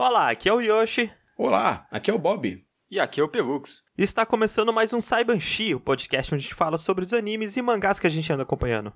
Olá, aqui é o Yoshi. Olá, aqui é o Bob. E aqui é o Pelux. Está começando mais um Saibanshi, o podcast onde a gente fala sobre os animes e mangás que a gente anda acompanhando.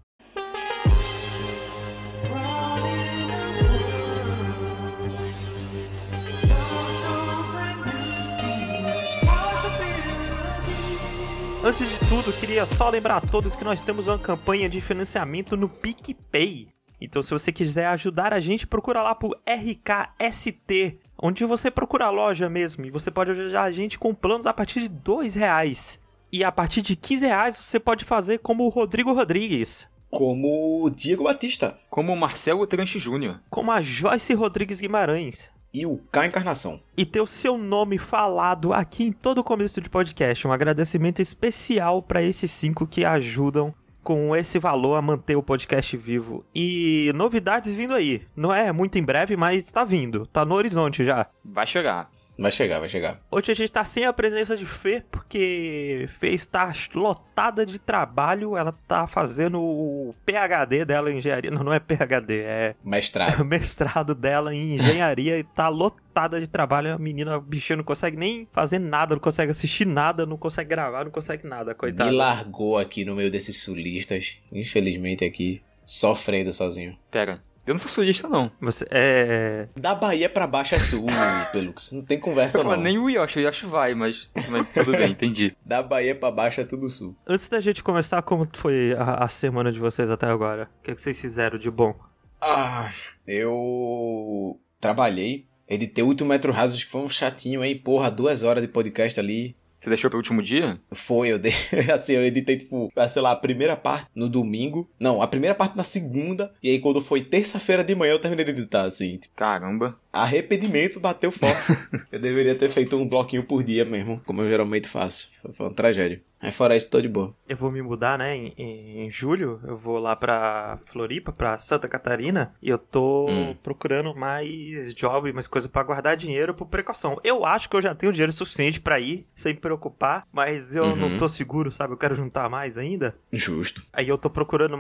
Antes de tudo, queria só lembrar a todos que nós temos uma campanha de financiamento no PicPay. Então, se você quiser ajudar a gente, procura lá por RKST, onde você procura a loja mesmo. E você pode ajudar a gente com planos a partir de dois reais. E a partir de 15 reais você pode fazer como o Rodrigo Rodrigues. Como o Diego Batista. Como o Marcelo Tranche Júnior. Como a Joyce Rodrigues Guimarães. E o K Encarnação. E ter o seu nome falado aqui em todo o começo de podcast. Um agradecimento especial para esses cinco que ajudam com esse valor a manter o podcast vivo. E novidades vindo aí. Não é muito em breve, mas tá vindo. Tá no horizonte já. Vai chegar. Vai chegar, vai chegar. Hoje a gente tá sem a presença de Fê, porque Fê está lotada de trabalho. Ela tá fazendo o PhD dela em engenharia. Não, não é PhD, é Mestrado. o mestrado dela em engenharia e tá lotada de trabalho. A menina, a bichinha, não consegue nem fazer nada, não consegue assistir nada, não consegue gravar, não consegue nada, coitada. Me largou aqui no meio desses sulistas. Infelizmente aqui, sofrendo sozinho. Pera, eu não sou sulista, não. Você é. Da Bahia pra baixo é sul, Pelux. Não tem conversa Eu não. nem o Yoshi, o Yoshi vai, mas, mas tudo bem, entendi. Da Bahia pra baixo é tudo sul. Antes da gente começar, como foi a, a semana de vocês até agora? O que, que vocês fizeram de bom? Ah, eu trabalhei. Editei 8 metros rasos, que foi um chatinho, hein? Porra, duas horas de podcast ali. Você deixou pro último dia? Foi, eu dei, assim, eu editei, tipo, sei lá, a primeira parte no domingo. Não, a primeira parte na segunda. E aí, quando foi terça-feira de manhã, eu terminei de editar, assim. Tipo, Caramba. Arrependimento bateu forte. eu deveria ter feito um bloquinho por dia mesmo, como eu geralmente faço. Foi, uma tragédia. Mas fora isso, tô de boa. Eu vou me mudar, né? Em, em- em julho, eu vou lá pra Floripa, pra Santa Catarina, e eu tô Hum. procurando mais job, mais coisa pra guardar dinheiro por precaução. Eu acho que eu já tenho dinheiro suficiente pra ir, sem me preocupar, mas eu Uhum. não tô seguro, sabe? Eu quero juntar mais ainda. Justo. Aí eu tô procurando,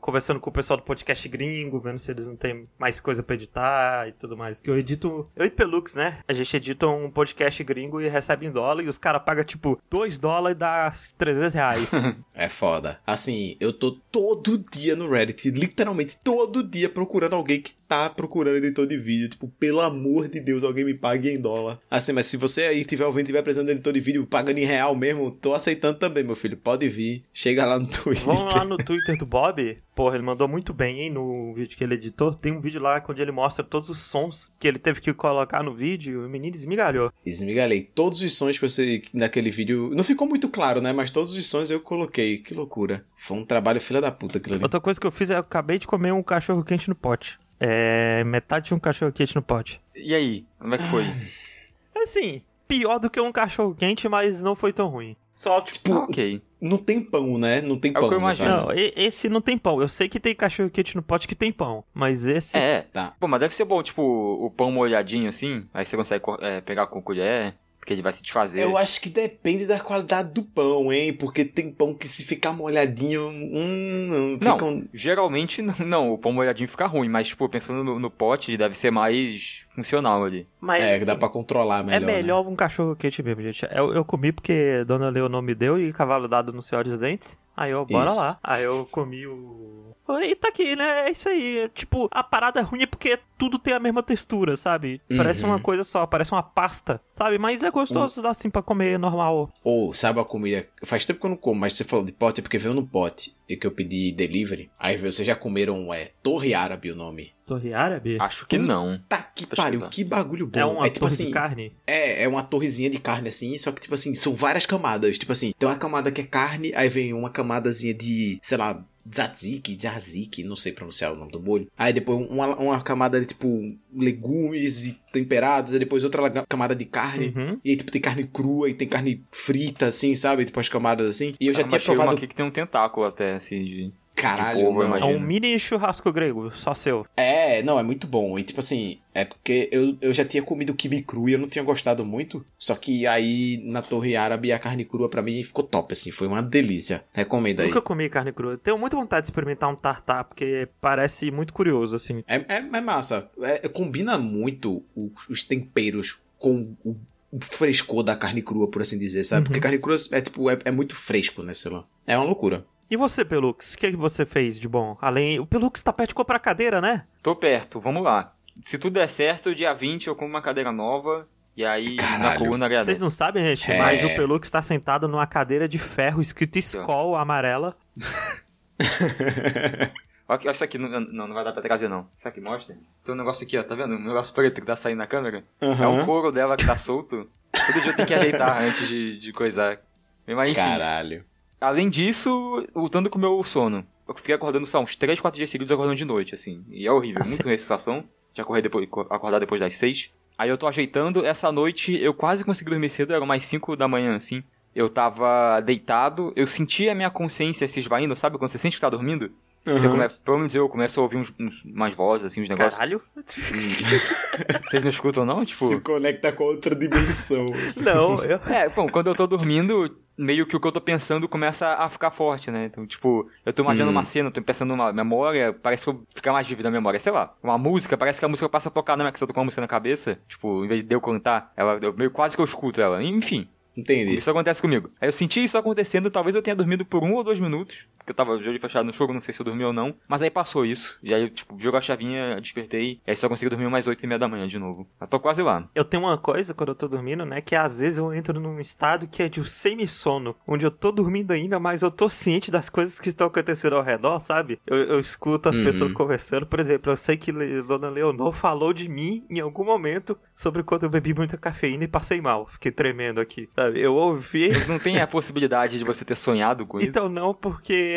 conversando com o pessoal do podcast gringo, vendo se eles não têm mais coisa pra editar e tudo mais. Que eu edito. Eu e Pelux, né? A gente edita um podcast gringo e recebe em dólar e os caras pagam tipo 2 dólares e dá 300 reais. É foda. Assim, eu tô todo dia no Reddit, literalmente todo dia procurando alguém que tá procurando editor de vídeo. Tipo, pelo amor de Deus, alguém me pague em dólar. Assim, mas se você aí tiver ouvindo e tiver precisando de editor de vídeo pagando em real mesmo, tô aceitando também, meu filho. Pode vir. Chega lá no Twitter. Vamos lá no Twitter do Bob. Porra, ele mandou muito bem, hein, no vídeo que ele editou. Tem um vídeo lá onde ele mostra todos os sons que ele teve que colocar no vídeo. O menino esmigalhou. Esmigalhei todos os sons que você. naquele vídeo. Não ficou muito claro, né? Mas todos os sons eu coloquei. Que loucura. Foi um trabalho filha da puta aquilo ali. Outra coisa que eu fiz é eu acabei de comer um cachorro quente no pote. É. Metade de um cachorro quente no pote. E aí, como é que foi? Assim, pior do que um cachorro quente, mas não foi tão ruim. Só, tipo. Tipo, ok. Não tem pão, né? Não tem É o pão. que eu no imagino. Não, esse não tem pão. Eu sei que tem cachorro quente no pote que tem pão. Mas esse. É. Tá. Pô, mas deve ser bom, tipo, o pão molhadinho assim, aí você consegue co- é, pegar com colher, porque ele vai se desfazer. Eu acho que depende da qualidade do pão, hein? Porque tem pão que se ficar molhadinho. Hum, Não, fica um- geralmente não, não, o pão molhadinho fica ruim, mas, tipo, pensando no, no pote, deve ser mais funcional ali. Mas. É, assim, dá pra controlar É melhor. né? melhor um cachorro quente mesmo, gente. Eu, eu comi porque Dona Leonor me deu e cavalo dado no Senhor dos Dentes. Aí eu, bora Isso. lá. Aí eu comi o. E tá aqui, né? É isso aí. Tipo, a parada é ruim é porque tudo tem a mesma textura, sabe? Parece Uhum. uma coisa só, parece uma pasta, sabe? Mas é gostoso, dá assim pra comer normal. Ou, sabe a comida? Faz tempo que eu não como, mas você falou de pote é porque veio no pote. E que eu pedi delivery. Aí vocês já comeram, é, Torre Árabe o nome. Torre árabe? Acho que não. Tá que Pesquisar. pariu, que bagulho bom. é uma tipo torre assim, de carne? É, é uma torrezinha de carne assim, só que tipo assim, são várias camadas. Tipo assim, tem uma camada que é carne, aí vem uma camadazinha de, sei lá, tzatziki, tzatziki, não sei pronunciar o nome do molho. Aí depois uma, uma camada de tipo legumes e temperados, aí depois outra camada de carne. Uhum. E aí, tipo, tem carne crua e tem carne frita, assim, sabe? Tipo, as camadas assim. E eu já Ah, tinha provado. aqui que tem um tentáculo até, assim, de... Caralho, não. É um mini churrasco grego, só seu. É, não, é muito bom. E tipo assim, é porque eu, eu já tinha comido quibe cru e eu não tinha gostado muito. Só que aí na Torre Árabe a carne crua pra mim ficou top, assim. Foi uma delícia. Recomendo aí. Nunca comi carne crua. Tenho muita vontade de experimentar um tartar, porque parece muito curioso, assim. É, é, é massa. É- combina muito os, os temperos com o, o frescor da carne crua, por assim dizer, sabe? Uhum. Porque carne crua é tipo, é, é muito fresco, né, sei lá. É uma loucura. E você, Pelux, o que, que você fez de bom? Além. O Pelux tá perto de comprar cadeira, né? Tô perto, vamos lá. Se tudo der certo, dia 20 eu compro uma cadeira nova. E aí na Caralho. coluna agradece. Vocês não sabem, gente, É. mas o Pelux tá sentado numa cadeira de ferro escrito Skol amarela. Olha isso aqui, não, não, não vai dar pra trazer não. Isso aqui mostra. Tem um negócio aqui, ó, tá vendo? Um negócio preto que tá saindo na câmera. É Aham. o couro dela que tá solto. Todo dia eu tenho que ajeitar antes de, de coisar. Mas enfim, Caralho. Além disso, lutando com o meu sono. Eu fiquei acordando só uns 3, 4 dias seguidos acordando de noite, assim. E é horrível, Ah, muito ruim essa sensação de acordar depois, acordar depois das 6. Aí eu tô ajeitando, essa noite eu quase consegui dormir cedo, eram mais 5 da manhã, assim. Eu tava deitado, eu senti a minha consciência se esvaindo, sabe? Quando você sente que tá dormindo, você Uhum. come... pelo menos eu começo a ouvir uns, uns- umas vozes, assim, uns negócios. Caralho? Vocês não escutam, não? Tipo. Se conecta com outra dimensão. Não, eu. É, bom, quando eu tô dormindo, meio que o que eu tô pensando começa a ficar forte, né? Então, tipo, eu tô imaginando Hum. uma cena, tô pensando numa memória, parece que eu fica mais vívida a memória. Sei lá, uma música, parece que a música passa a tocar na minha que eu tô com uma música na cabeça. Tipo, em vez de eu cantar, ela, eu, meio quase que eu escuto ela. Enfim, Entendi. isso acontece comigo. Aí eu senti isso acontecendo, talvez eu tenha dormido por um ou dois minutos, porque eu tava de olho fechado no jogo, não sei se eu dormi ou não. Mas aí passou isso, e aí eu, tipo, jogo a chavinha, despertei, e aí só consegui dormir umas oito e meia da manhã de novo. Eu tô quase lá. Eu tenho uma coisa quando eu tô dormindo, né? Que às vezes eu entro num estado que é de um semi-sono, onde eu tô dormindo ainda, mas eu tô ciente das coisas que estão acontecendo ao redor, sabe? Eu, eu escuto as Uhum. pessoas conversando. Por exemplo, eu sei que Le- Dona Leonor falou de mim em algum momento sobre quando eu bebi muita cafeína e passei mal. Fiquei tremendo aqui, sabe? Eu ouvi. Não tem a possibilidade de você ter sonhado com isso? Então não, porque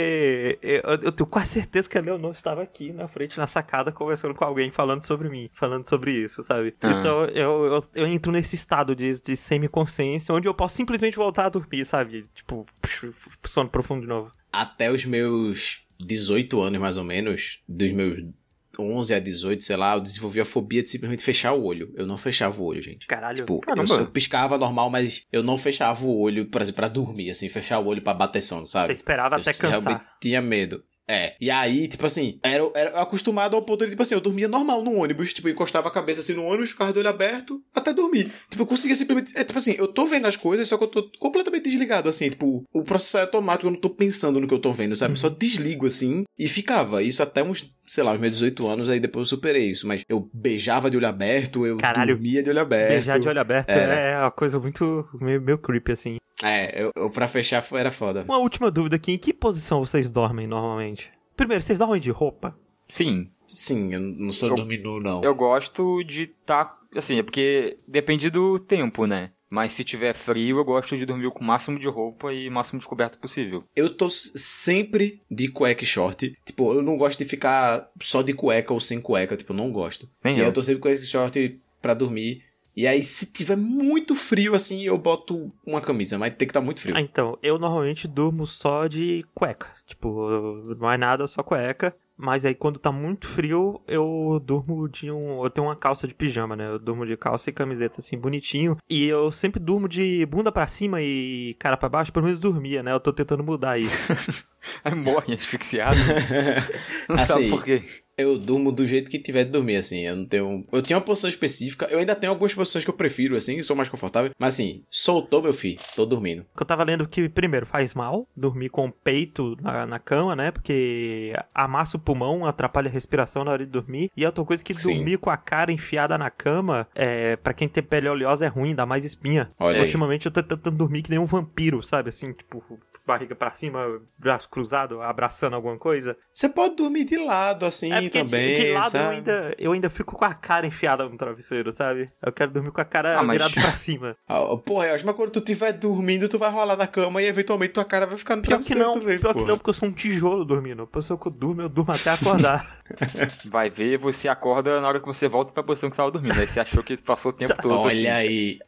eu, eu tenho quase certeza que a Leonor estava aqui na frente, na sacada, conversando com alguém, falando sobre mim, falando sobre isso, sabe? Ah. Então eu, eu, eu entro nesse estado de, de semi-consciência, onde eu posso simplesmente voltar a dormir, sabe? Tipo, sono profundo de novo. Até os meus 18 anos, mais ou menos, dos meus 11 a 18, sei lá, eu desenvolvi a fobia de simplesmente fechar o olho. Eu não fechava o olho, gente. Caralho. Tipo, eu, só piscava normal, mas eu não fechava o olho, por exemplo, pra dormir, assim, fechar o olho pra bater sono, sabe? Você esperava Eu até realmente cansar. tinha medo. É. E aí, tipo assim, era, era acostumado ao ponto de, tipo assim, eu dormia normal no ônibus, tipo, encostava a cabeça assim no ônibus, ficava de olho aberto, até dormir. Tipo, eu conseguia simplesmente. É tipo assim, eu tô vendo as coisas, só que eu tô completamente desligado, assim, tipo, o processo é automático, eu não tô pensando no que eu tô vendo, sabe? Eu só desligo assim e ficava. Isso até uns, sei lá, os meus 18 anos, aí depois eu superei isso. Mas eu beijava de olho aberto, eu Caralho. dormia de olho aberto. Beijar de olho aberto Era. é uma coisa muito meio, meio creepy, assim. É, eu, eu pra fechar era foda. Uma última dúvida aqui: em que posição vocês dormem normalmente? Primeiro, vocês dormem de roupa? Sim, Sim, eu não sou Eu- dormidor, não. eu gosto de tá. Assim, é porque depende do tempo, né? Mas se tiver frio, eu gosto de dormir com o máximo de roupa e o máximo de coberto possível. Eu tô sempre de cueca e short. Tipo, eu não gosto de ficar só de cueca ou sem cueca. Tipo, eu não gosto. Nem e eu. eu tô sempre com esse short pra dormir. E aí, se tiver muito frio assim, eu boto uma camisa. Mas tem que estar muito frio. Ah, então, eu normalmente durmo só de cueca. Tipo, não é nada, só cueca. Mas aí quando tá muito frio, eu durmo de um. Eu tenho uma calça de pijama, né? Eu durmo de calça e camiseta assim, bonitinho. E eu sempre durmo de bunda pra cima e cara pra baixo, pelo menos dormia, né? Eu tô tentando mudar isso. Aí morre asfixiado. Não Assim, sabe por quê. Eu durmo do jeito que tiver de dormir, assim. Eu não tenho. Eu tinha uma posição específica. Eu ainda tenho algumas posições que eu prefiro, assim, que são mais confortáveis. Mas assim, soltou, meu filho. Tô dormindo. Eu tava lendo que, primeiro, faz mal dormir com o peito na, na cama, né? Porque amassa o pulmão, atrapalha a respiração na hora de dormir. E outra coisa que Sim. dormir com a cara enfiada na cama, é, para quem tem pele oleosa é ruim, dá mais espinha. Olha aí. Ultimamente eu tô tentando dormir que nem um vampiro, sabe? Assim, tipo, barriga pra cima, braço cruzado, abraçando alguma coisa. Você pode dormir de lado, assim, é porque de- também. de, lado eu sabe? ainda, eu ainda fico com a cara enfiada no travesseiro, sabe? Eu quero dormir com a cara Ah, mas- virada pra cima. Ah, porra, eu acho que quando tu estiver dormindo, tu vai rolar na cama e eventualmente tua cara vai ficar no Pior que travesseiro não, também, pior que porra. não, porque eu sou um tijolo dormindo. A pessoa que eu durmo, eu durmo até acordar. Vai ver, você acorda na hora que você volta pra posição que você tava dormindo. Aí você achou que passou o tempo todo. assim. Olha aí.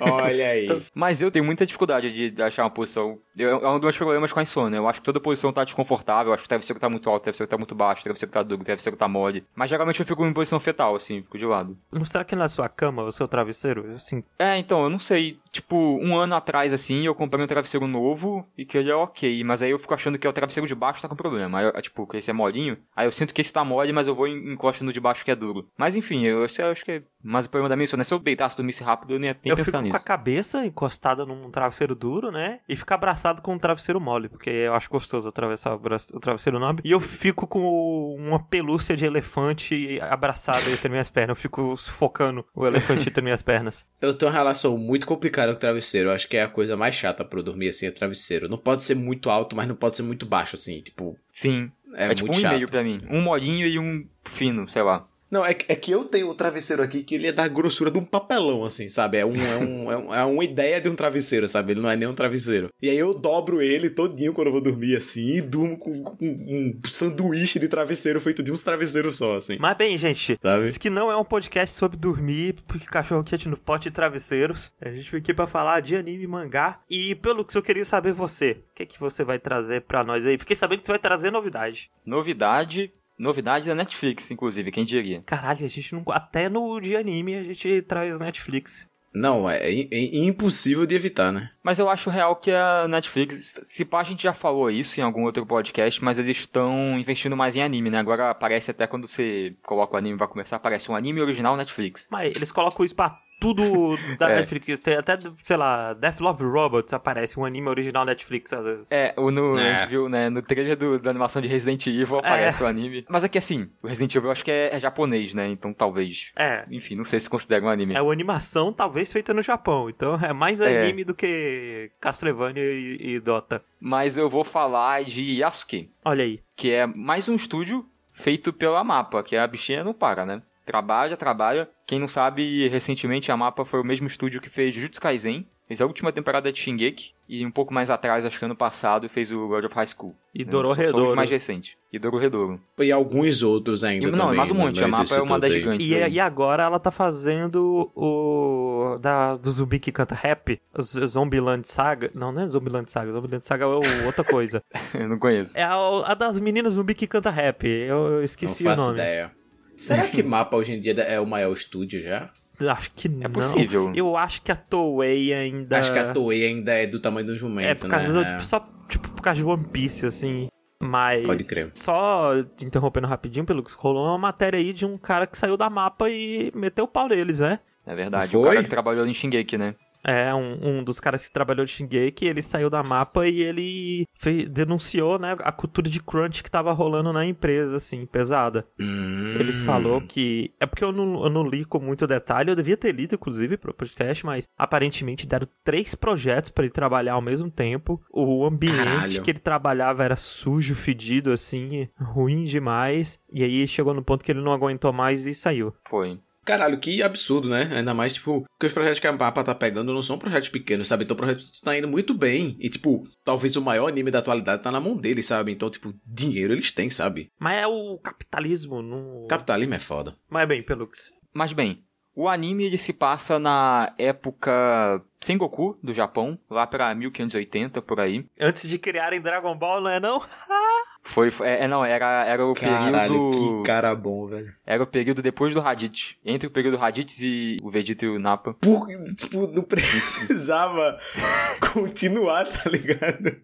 Olha aí. Então, mas eu tenho muita dificuldade de, de achar uma posição. Eu, é um dos meus problemas com a insônia. Eu acho que toda posição tá desconfortável. Eu acho que o travesseiro tá muito alto, o travesseiro tá muito baixo, o travesseiro tá duro, o travesseiro tá mole. Mas geralmente eu fico em posição fetal, assim, fico de lado. Não será que na sua cama, o seu travesseiro? Assim, É, então, eu não sei. Tipo, um ano atrás, assim, eu comprei um travesseiro novo e que ele é ok. Mas aí eu fico achando que é o travesseiro de baixo tá com problema. Aí, eu, tipo, que esse é molinho. Aí eu sinto que esse tá mole, mas eu vou e encosto no de baixo que é duro. Mas enfim, eu, eu acho que é. Mas o problema da minha insônia, se eu deitasse e dormisse rápido, eu nem ia eu pensar fico nisso. com a cabeça encostada num travesseiro duro, né? E fico abraçado com um travesseiro mole, porque eu acho gostoso atravessar o travesseiro nobre. E eu fico com uma pelúcia de elefante abraçada entre minhas pernas. Eu fico sufocando o elefante entre minhas pernas. Eu tenho uma relação muito complicada com o travesseiro. Eu acho que é a coisa mais chata pra eu dormir assim, é travesseiro. Não pode ser muito alto, mas não pode ser muito baixo, assim. Tipo, Sim. é, É, tipo um e meio pra mim. Um molinho e um fino, sei lá. Não, é, que- é que eu tenho um travesseiro aqui que ele é da grossura de um papelão, assim, sabe? É, um, é, um, é, um- é uma ideia de um travesseiro, sabe? Ele não é nem um travesseiro. E aí eu dobro ele todinho quando eu vou dormir, assim, e durmo com, com um sanduíche de travesseiro feito de uns travesseiros só, assim. Mas bem, gente, Sabe? isso que não é um podcast sobre dormir, porque cachorro quente no pote de travesseiros. A gente veio aqui pra falar de anime e mangá. E pelo que eu queria saber você, o que, que você vai trazer pra nós aí? Fiquei sabendo que você vai trazer novidade. Novidade. Novidade da Netflix, inclusive, quem diria? Caralho, a gente não. Até no de anime a gente traz Netflix. Não, é, é- é impossível de evitar, né? Mas eu acho real que a Netflix, se pá, a gente já falou isso em algum outro podcast, mas eles estão investindo mais em anime, né? Agora aparece até quando você coloca o anime vai começar, aparece um anime original Netflix. Mas eles colocam isso pra tudo da É. Netflix. Tem até, sei lá, Death Love Robots aparece um anime original Netflix às vezes. É, o no, É. a gente viu, né, no trailer do- da animação de Resident Evil aparece o anime. Mas aqui assim, o Resident Evil eu acho que é, é japonês, né? Então talvez. É. Enfim, não sei se considera um anime. É uma animação talvez feita no Japão. Então é mais É. anime do que Castlevania e, e Dota. Mas eu vou falar de Yasuke, Olha aí. que é mais um estúdio feito pela Mapa, que a bichinha não para, né? Trabalha, trabalha. Quem não sabe, recentemente a Mapa foi o mesmo estúdio que fez Jujutsu Kaisen, fez a última temporada de Shingeki, e um pouco mais atrás, acho que ano passado, fez o God of High School. E né? Dororedoro. Mais recentes. E Dororedoro. E alguns outros ainda E- não, também, mais um no monte, a Mapa desse é uma das gigantes. E, aí. e agora ela tá fazendo o. Da, do zumbi que canta rap. Zombieland Saga. Não, não é Zombieland Saga. Zombieland Saga é outra coisa. Eu não conheço. é a, a das meninas zumbi que canta rap. Eu, eu esqueci Não o nome. ideia. Será que Mapa hoje em dia é o maior estúdio já? Acho que não. possível. Eu acho que a Toei ainda. Acho que a Toei ainda é do tamanho do jumento, É por causa né? do, tipo, só tipo, por causa de One Piece, assim. Mas. Pode crer. Só te interrompendo rapidinho, pelo que rolou uma matéria aí de um cara que saiu da mapa e meteu o pau neles, né? É verdade. Foi? O cara que trabalhou em Shingeki, né? É, um, um dos caras que trabalhou de Shingeki, ele saiu da mapa e ele fe- denunciou, né, a cultura de crunch que tava rolando na empresa, assim, pesada. Hum. Ele falou que. É porque eu não, eu não li com muito detalhe, eu devia ter lido, inclusive, pro podcast, mas aparentemente deram três projetos pra ele trabalhar ao mesmo tempo. O ambiente Caralho. que ele trabalhava era sujo, fedido, assim, ruim demais. E aí chegou no ponto que ele não aguentou mais e saiu. Foi. Caralho, que absurdo, né? Ainda mais, tipo, que os projetos que a Mapa tá pegando não são projetos pequenos, sabe? Então o projeto tá indo muito bem. E, tipo, talvez o maior anime da atualidade tá na mão deles, sabe? Então, tipo, dinheiro eles têm, sabe? Mas é o capitalismo, não. Capitalismo é foda. Mas bem, Pelux. Mas bem, o anime ele se passa na época Sengoku do Japão, lá pra 1580 por aí. Antes de criarem Dragon Ball, não é não? Foi, foi- é, não, era, era o Caralho, período que cara bom, velho. era o período depois do Raditz, entre o período Raditz e o Vegeta e o Nappa. Por, tipo, não precisava continuar, tá ligado?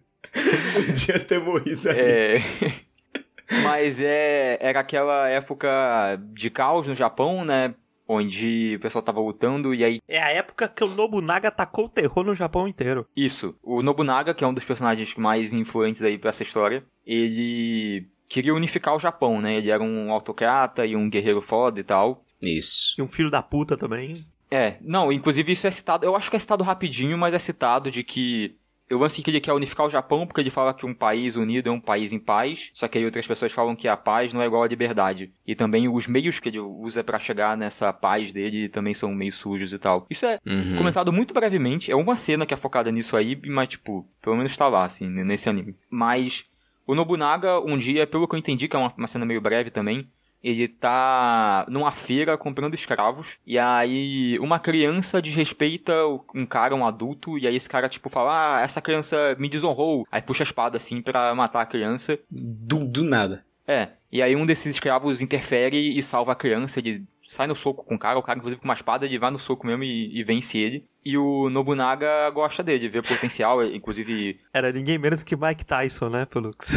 Podia ter morrido aí. É, mas é era aquela época de caos no Japão, né? Onde o pessoal tava lutando e aí É a época que o Nobunaga atacou o terror no Japão inteiro. Isso. O Nobunaga, que é um dos personagens mais influentes aí pra essa história, ele queria unificar o Japão, né? Ele era um autocrata e um guerreiro foda e tal. Isso. E um filho da puta também. É, não, inclusive isso é citado, eu acho que é citado rapidinho, mas é citado de que o lance que ele quer unificar o Japão porque ele fala que um país unido é um país em paz, só que aí outras pessoas falam que a paz não é igual à liberdade. E também os meios que ele usa pra chegar nessa paz dele também são meio sujos e tal. Isso é Uhum. comentado muito brevemente. É uma cena que é focada nisso aí, mas, tipo, pelo menos tá lá, assim, nesse anime. Mas o Nobunaga, um dia, pelo que eu entendi, que é uma, uma cena meio breve também, ele tá numa feira comprando escravos, e aí uma criança desrespeita um cara, um adulto, e aí esse cara, tipo, fala, ah, essa criança me desonrou, aí puxa a espada, assim, para matar a criança. Do, do nada. É, e aí um desses escravos interfere e salva a criança, ele sai no soco com o cara, o cara inclusive com uma espada, ele vai no soco mesmo e, e vence ele. E o Nobunaga gosta dele, vê potencial, inclusive... Era ninguém menos que Mike Tyson, né, Pelux?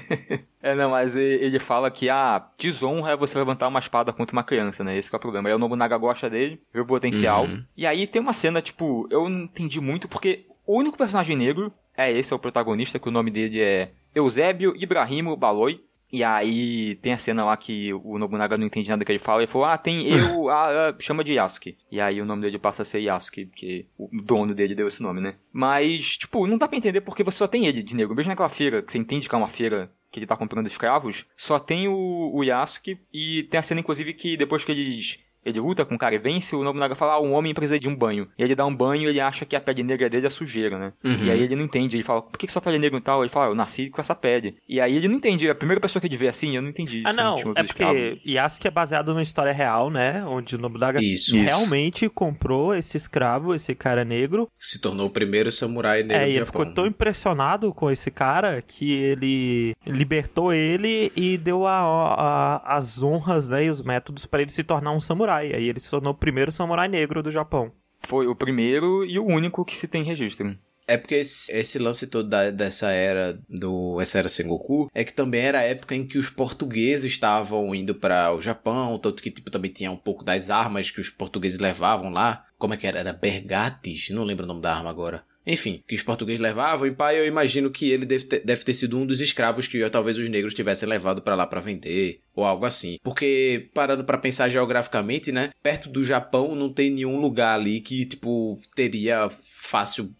é, não, mas ele fala que a ah, desonra é você levantar uma espada contra uma criança, né, esse é o problema. Aí o Nobunaga gosta dele, vê o potencial. Uhum. E aí tem uma cena, tipo, eu não entendi muito, porque o único personagem negro é esse, é o protagonista, que o nome dele é Eusébio Ibrahimo Baloi. E aí tem a cena lá que o Nobunaga não entende nada que ele fala. Ele falou, ah, tem eu, ah, ah, chama de Yasuke. E aí o nome dele passa a ser Yasuke, porque o dono dele deu esse nome, né? Mas, tipo, não dá pra entender porque você só tem ele de negro. Mesmo naquela feira, que você entende que é uma feira que ele tá comprando escravos, só tem o, o Yasuke. E tem a cena, inclusive, que depois que eles ele luta com o cara e vence, o Nobunaga fala, ah, um homem precisa de um banho. E ele dá um banho e ele acha que a pele negra dele é sujeira, né? Uhum. E aí ele não entende, ele fala, por que, que sua pele é negra e tal? Ele fala, eu nasci com essa pele. E aí ele não entende, a primeira pessoa que ele vê assim, eu não entendi. Ah, não, é porque Yasuke é baseado numa história real, né? Onde o Nobunaga Isso. realmente comprou esse escravo, esse cara negro. Se tornou o primeiro samurai negro É, e ele ficou tão impressionado com esse cara que ele libertou ele e deu a, a, as honras, né, e os métodos para ele se tornar um samurai. Aí ele se tornou o primeiro samurai negro do Japão. Foi o primeiro e o único que se tem registro. É porque esse, esse, lance todo da, dessa era do essa era Sengoku é que também era a época em que os portugueses estavam indo para o Japão, tanto que tipo também tinha um pouco das armas que os portugueses levavam lá. Como é que era? Era Bergates, não lembro o nome da arma agora. Enfim, que os portugueses levavam, e pai, eu imagino que ele deve ter, deve ter sido um dos escravos que talvez os negros tivessem levado para lá para vender, ou algo assim. Porque, parando para pensar geograficamente, né, perto do Japão não tem nenhum lugar ali que, tipo, teria fácil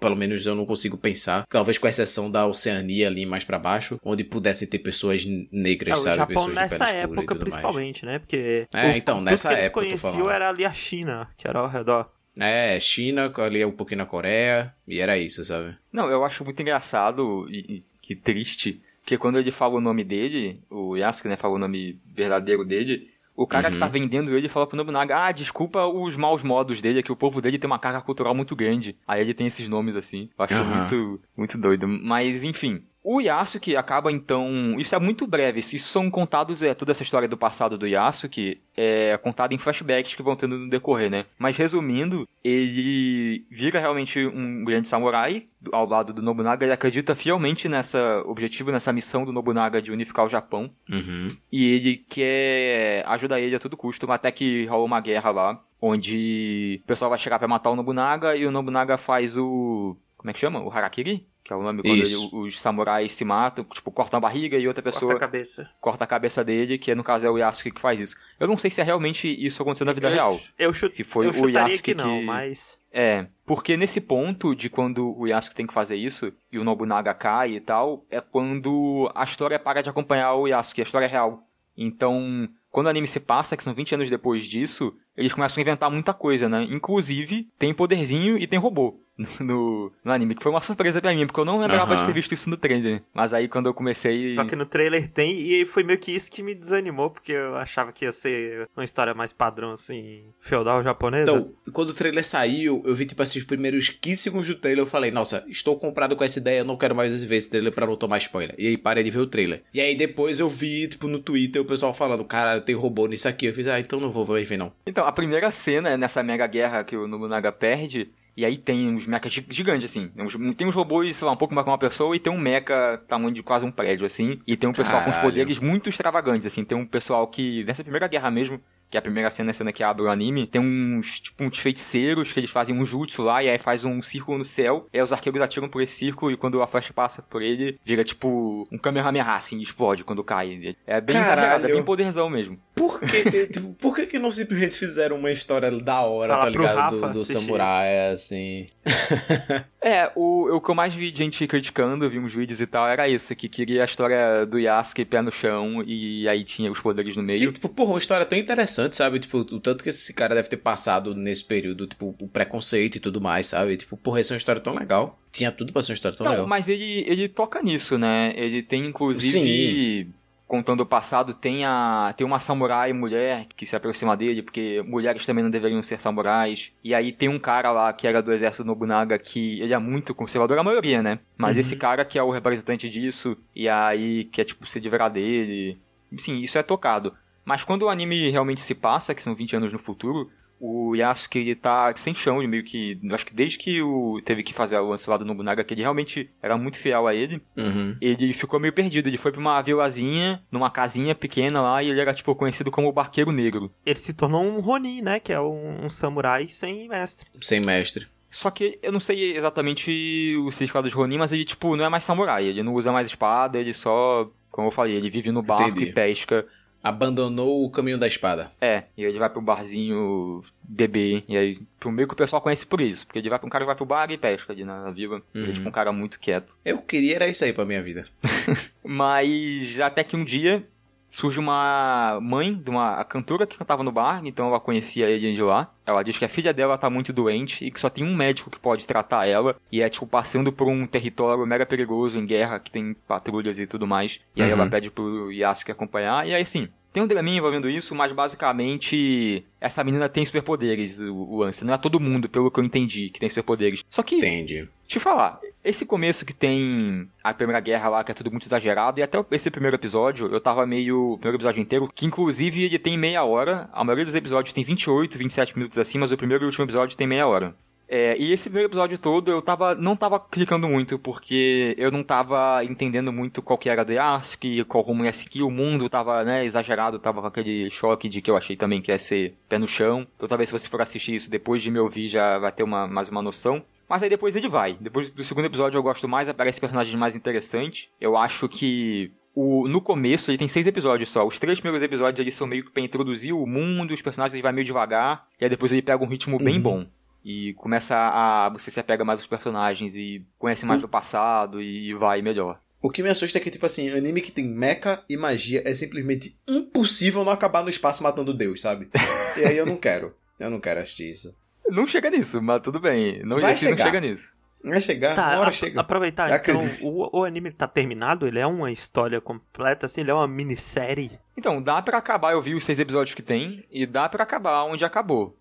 pelo menos eu não consigo pensar, talvez com exceção da Oceania ali mais para baixo, onde pudessem ter pessoas negras, é, sabe? O Japão nessa época principalmente, mais. né? Porque é, o, então, nessa que época eles conheciam era ali a China, que era ao redor. É, China, ali um pouquinho na Coreia, e era isso, sabe? Não, eu acho muito engraçado e, e, e triste, porque quando ele fala o nome dele, o Yasuke, né, fala o nome verdadeiro dele, o cara uhum. que tá uhum. vendendo ele fala pro Nobunaga, ah, desculpa os maus modos dele, é que o povo dele tem uma carga cultural muito grande. Aí ele tem esses nomes assim. Eu acho uhum. muito, muito doido. Mas, enfim. O Yasuke acaba então. Isso é muito breve. Isso são contados. É, toda essa história do passado do Yasuke é contada em flashbacks que vão tendo no decorrer, né? Mas resumindo, ele vira realmente um grande samurai ao lado do Nobunaga. Ele acredita fielmente nessa objetivo, nessa missão do Nobunaga de unificar o Japão. Uhum. E ele quer ajudar ele a todo custo, até que rola uma guerra lá. Onde o pessoal vai chegar para matar o Nobunaga e o Nobunaga faz o. Como é que chama? O Harakiri? Que é o nome quando ele, os samurais se matam, tipo, cortam a barriga e outra pessoa corta a cabeça. Corta a cabeça dele, que no caso é o Yasuke que faz isso. Eu não sei se é realmente isso acontecendo na vida eu, real. Eu, chut, se foi eu o Yasuke que não, mas é, porque nesse ponto de quando o Yasuke tem que fazer isso e o Nobunaga cai e tal, é quando a história para de acompanhar o Yasuke, a história é real. Então, quando o anime se passa, que são 20 anos depois disso, eles começam a inventar muita coisa, né? Inclusive, tem poderzinho e tem robô. no, no anime, que foi uma surpresa pra mim, porque eu não lembrava uhum. de ter visto isso no trailer. Mas aí quando eu comecei. Só que no trailer tem, e foi meio que isso que me desanimou, porque eu achava que ia ser uma história mais padrão, assim, feudal japonesa. Então, quando o trailer saiu, eu vi, tipo assim, os primeiros 15 segundos do trailer, eu falei, nossa, estou comprado com essa ideia, não quero mais ver esse trailer pra não tomar spoiler. E aí parei de ver o trailer. E aí depois eu vi, tipo, no Twitter o pessoal falando, cara, tem robô nisso aqui. Eu fiz, ah, então não vou ver não. Então, a primeira cena nessa mega guerra que o Nobunaga perde e aí tem uns mechas gigantes, assim. Tem uns robôs, sei lá, um pouco mais que uma pessoa, e tem um mecha tamanho de quase um prédio, assim. E tem um pessoal Caralho. com os poderes muito extravagantes, assim. Tem um pessoal que, nessa primeira guerra mesmo, que é a primeira cena, a cena que abre o anime, tem uns, tipo, uns feiticeiros que eles fazem um jutsu lá, e aí faz um círculo no céu, e aí os arqueiros atiram por esse círculo, e quando a flecha passa por ele, vira, tipo, um Kamehameha, assim, explode quando cai. É bem Caralho. exagerado, é bem poderzão mesmo. Por que, tipo, por que que não simplesmente fizeram uma história da hora, Fala tá ligado? do, do samurai, assim... é, o, o que eu mais vi de gente criticando, vi uns vídeos e tal, era isso, que queria a história do Yasuke pé no chão, e aí tinha os poderes no meio. Sim, tipo, porra, uma história tão interessante interessante, sabe? Tipo, o tanto que esse cara deve ter passado nesse período, tipo, o preconceito e tudo mais, sabe? Tipo, porra, essa é uma história tão legal. Tinha tudo pra ser uma história tão Não, legal. Mas ele, ele toca nisso, né? Ele tem, inclusive. Sim. contando o passado, tem, a, tem uma samurai mulher que se aproxima dele, porque mulheres também não deveriam ser samurais. E aí tem um cara lá que era do exército Nobunaga que ele é muito conservador, a maioria, né? Mas uhum. esse cara que é o representante disso, e aí quer, tipo, se livrar dele. Sim, isso é tocado. Mas quando o anime realmente se passa, que são 20 anos no futuro, o Yasuke ele tá sem chão, meio que. Acho que desde que o teve que fazer o lance lá do Nobunaga, que ele realmente era muito fiel a ele, uhum. ele ficou meio perdido. Ele foi pra uma vilazinha, numa casinha pequena lá, e ele era, tipo, conhecido como o Barqueiro Negro. Ele se tornou um Ronin, né? Que é um, um samurai sem mestre. Sem mestre. Só que eu não sei exatamente o significado de Ronin, mas ele, tipo, não é mais samurai. Ele não usa mais espada, ele só. Como eu falei, ele vive no barco Entendi. e pesca abandonou o caminho da espada. É, e ele vai pro barzinho beber, e aí, pro meio que o pessoal conhece por isso, porque ele vai pra um cara que vai pro bar e pesca ali na, vila. Uhum. Ele é tipo uhum. um cara muito quieto. Eu queria era isso aí pra minha vida. Mas até que um dia surge uma mãe de uma cantora que cantava no bar, então ela conhecia ele de lá. Ela diz que a filha dela tá muito doente e que só tem um médico que pode tratar ela. E é, tipo, passando por um território mega perigoso em guerra, que tem patrulhas e tudo mais. E aí ela uhum. pede pro Yasuke acompanhar. E aí, assim, tem um draminha envolvendo isso, mas basicamente essa menina tem superpoderes, o, o lance. Não é todo mundo, pelo que eu entendi, que tem superpoderes. Só que. Entendi. Te falar, esse começo que tem a Primeira Guerra lá, que é tudo muito exagerado, e até esse primeiro episódio, eu tava meio. O primeiro episódio inteiro, que inclusive ele tem meia hora. A maioria dos episódios tem 28, 27 minutos assim, mas o primeiro e o último episódio tem meia hora. É, e esse primeiro episódio todo eu tava, não tava clicando muito, porque eu não tava entendendo muito qual que era do Yasuke, qual rumo ia seguir, o mundo tava, né, exagerado, tava com aquele choque de que eu achei também que ia ser pé no chão. Então talvez se você for assistir isso depois de me ouvir já vai ter uma, mais uma noção. Mas aí depois ele vai. Depois do segundo episódio eu gosto mais, aparece personagens mais interessantes. Eu acho que o, no começo, ele tem seis episódios só. Os três primeiros episódios eles são meio que pra introduzir o mundo, os personagens ele vai meio devagar, e aí depois ele pega um ritmo bem uhum. bom. E começa a. Você se apega mais aos personagens e conhece mais do passado e vai melhor. O que me assusta é que, tipo assim, anime que tem mecha e magia é simplesmente impossível não acabar no espaço matando Deus, sabe? e aí eu não quero. Eu não quero assistir isso. Não chega nisso, mas tudo bem. Não, Vai chegar. não chega nisso. Vai chegar, tá, uma hora chega. Aproveitar, então, o, o, anime tá terminado? Ele é uma história completa, assim? Ele é uma minissérie? Então, dá para acabar, eu vi os seis episódios que tem, e dá para acabar onde acabou.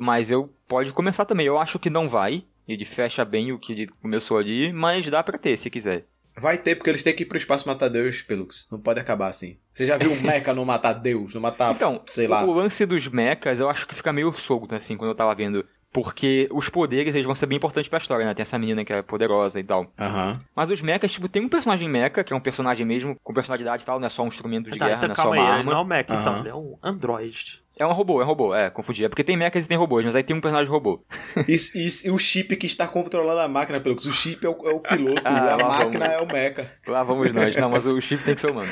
Mas eu pode começar também. Eu acho que não vai. Ele fecha bem o que ele começou ali, mas dá pra ter, se quiser. Vai ter, porque eles têm que ir pro espaço matar Deus, Pelux. Não pode acabar assim. Você já viu um mecha não matar Deus, não matar, então, sei lá. O lance dos mechas, eu acho que fica meio solto, assim, quando eu tava vendo. Porque os poderes, eles vão ser bem importantes pra história, né? Tem essa menina que é poderosa e tal. Aham. Uhum. Mas os mechas, tipo, tem um personagem mecha, que é um personagem mesmo, com personalidade e tal, não é só um instrumento de tá, guerra, então, não é só uma aí, arma. Ele não é um mecha, uhum. então, ele é um android. É um robô, é um robô, é, confundi. É porque tem mechas e tem robôs, mas aí tem um personagem robô. e, e, e, o chip que está controlando a máquina, pelo que o chip é o, é o piloto ah, e a máquina vamos. é o mecha. Lá vamos nós. Não, mas o chip tem que ser humano.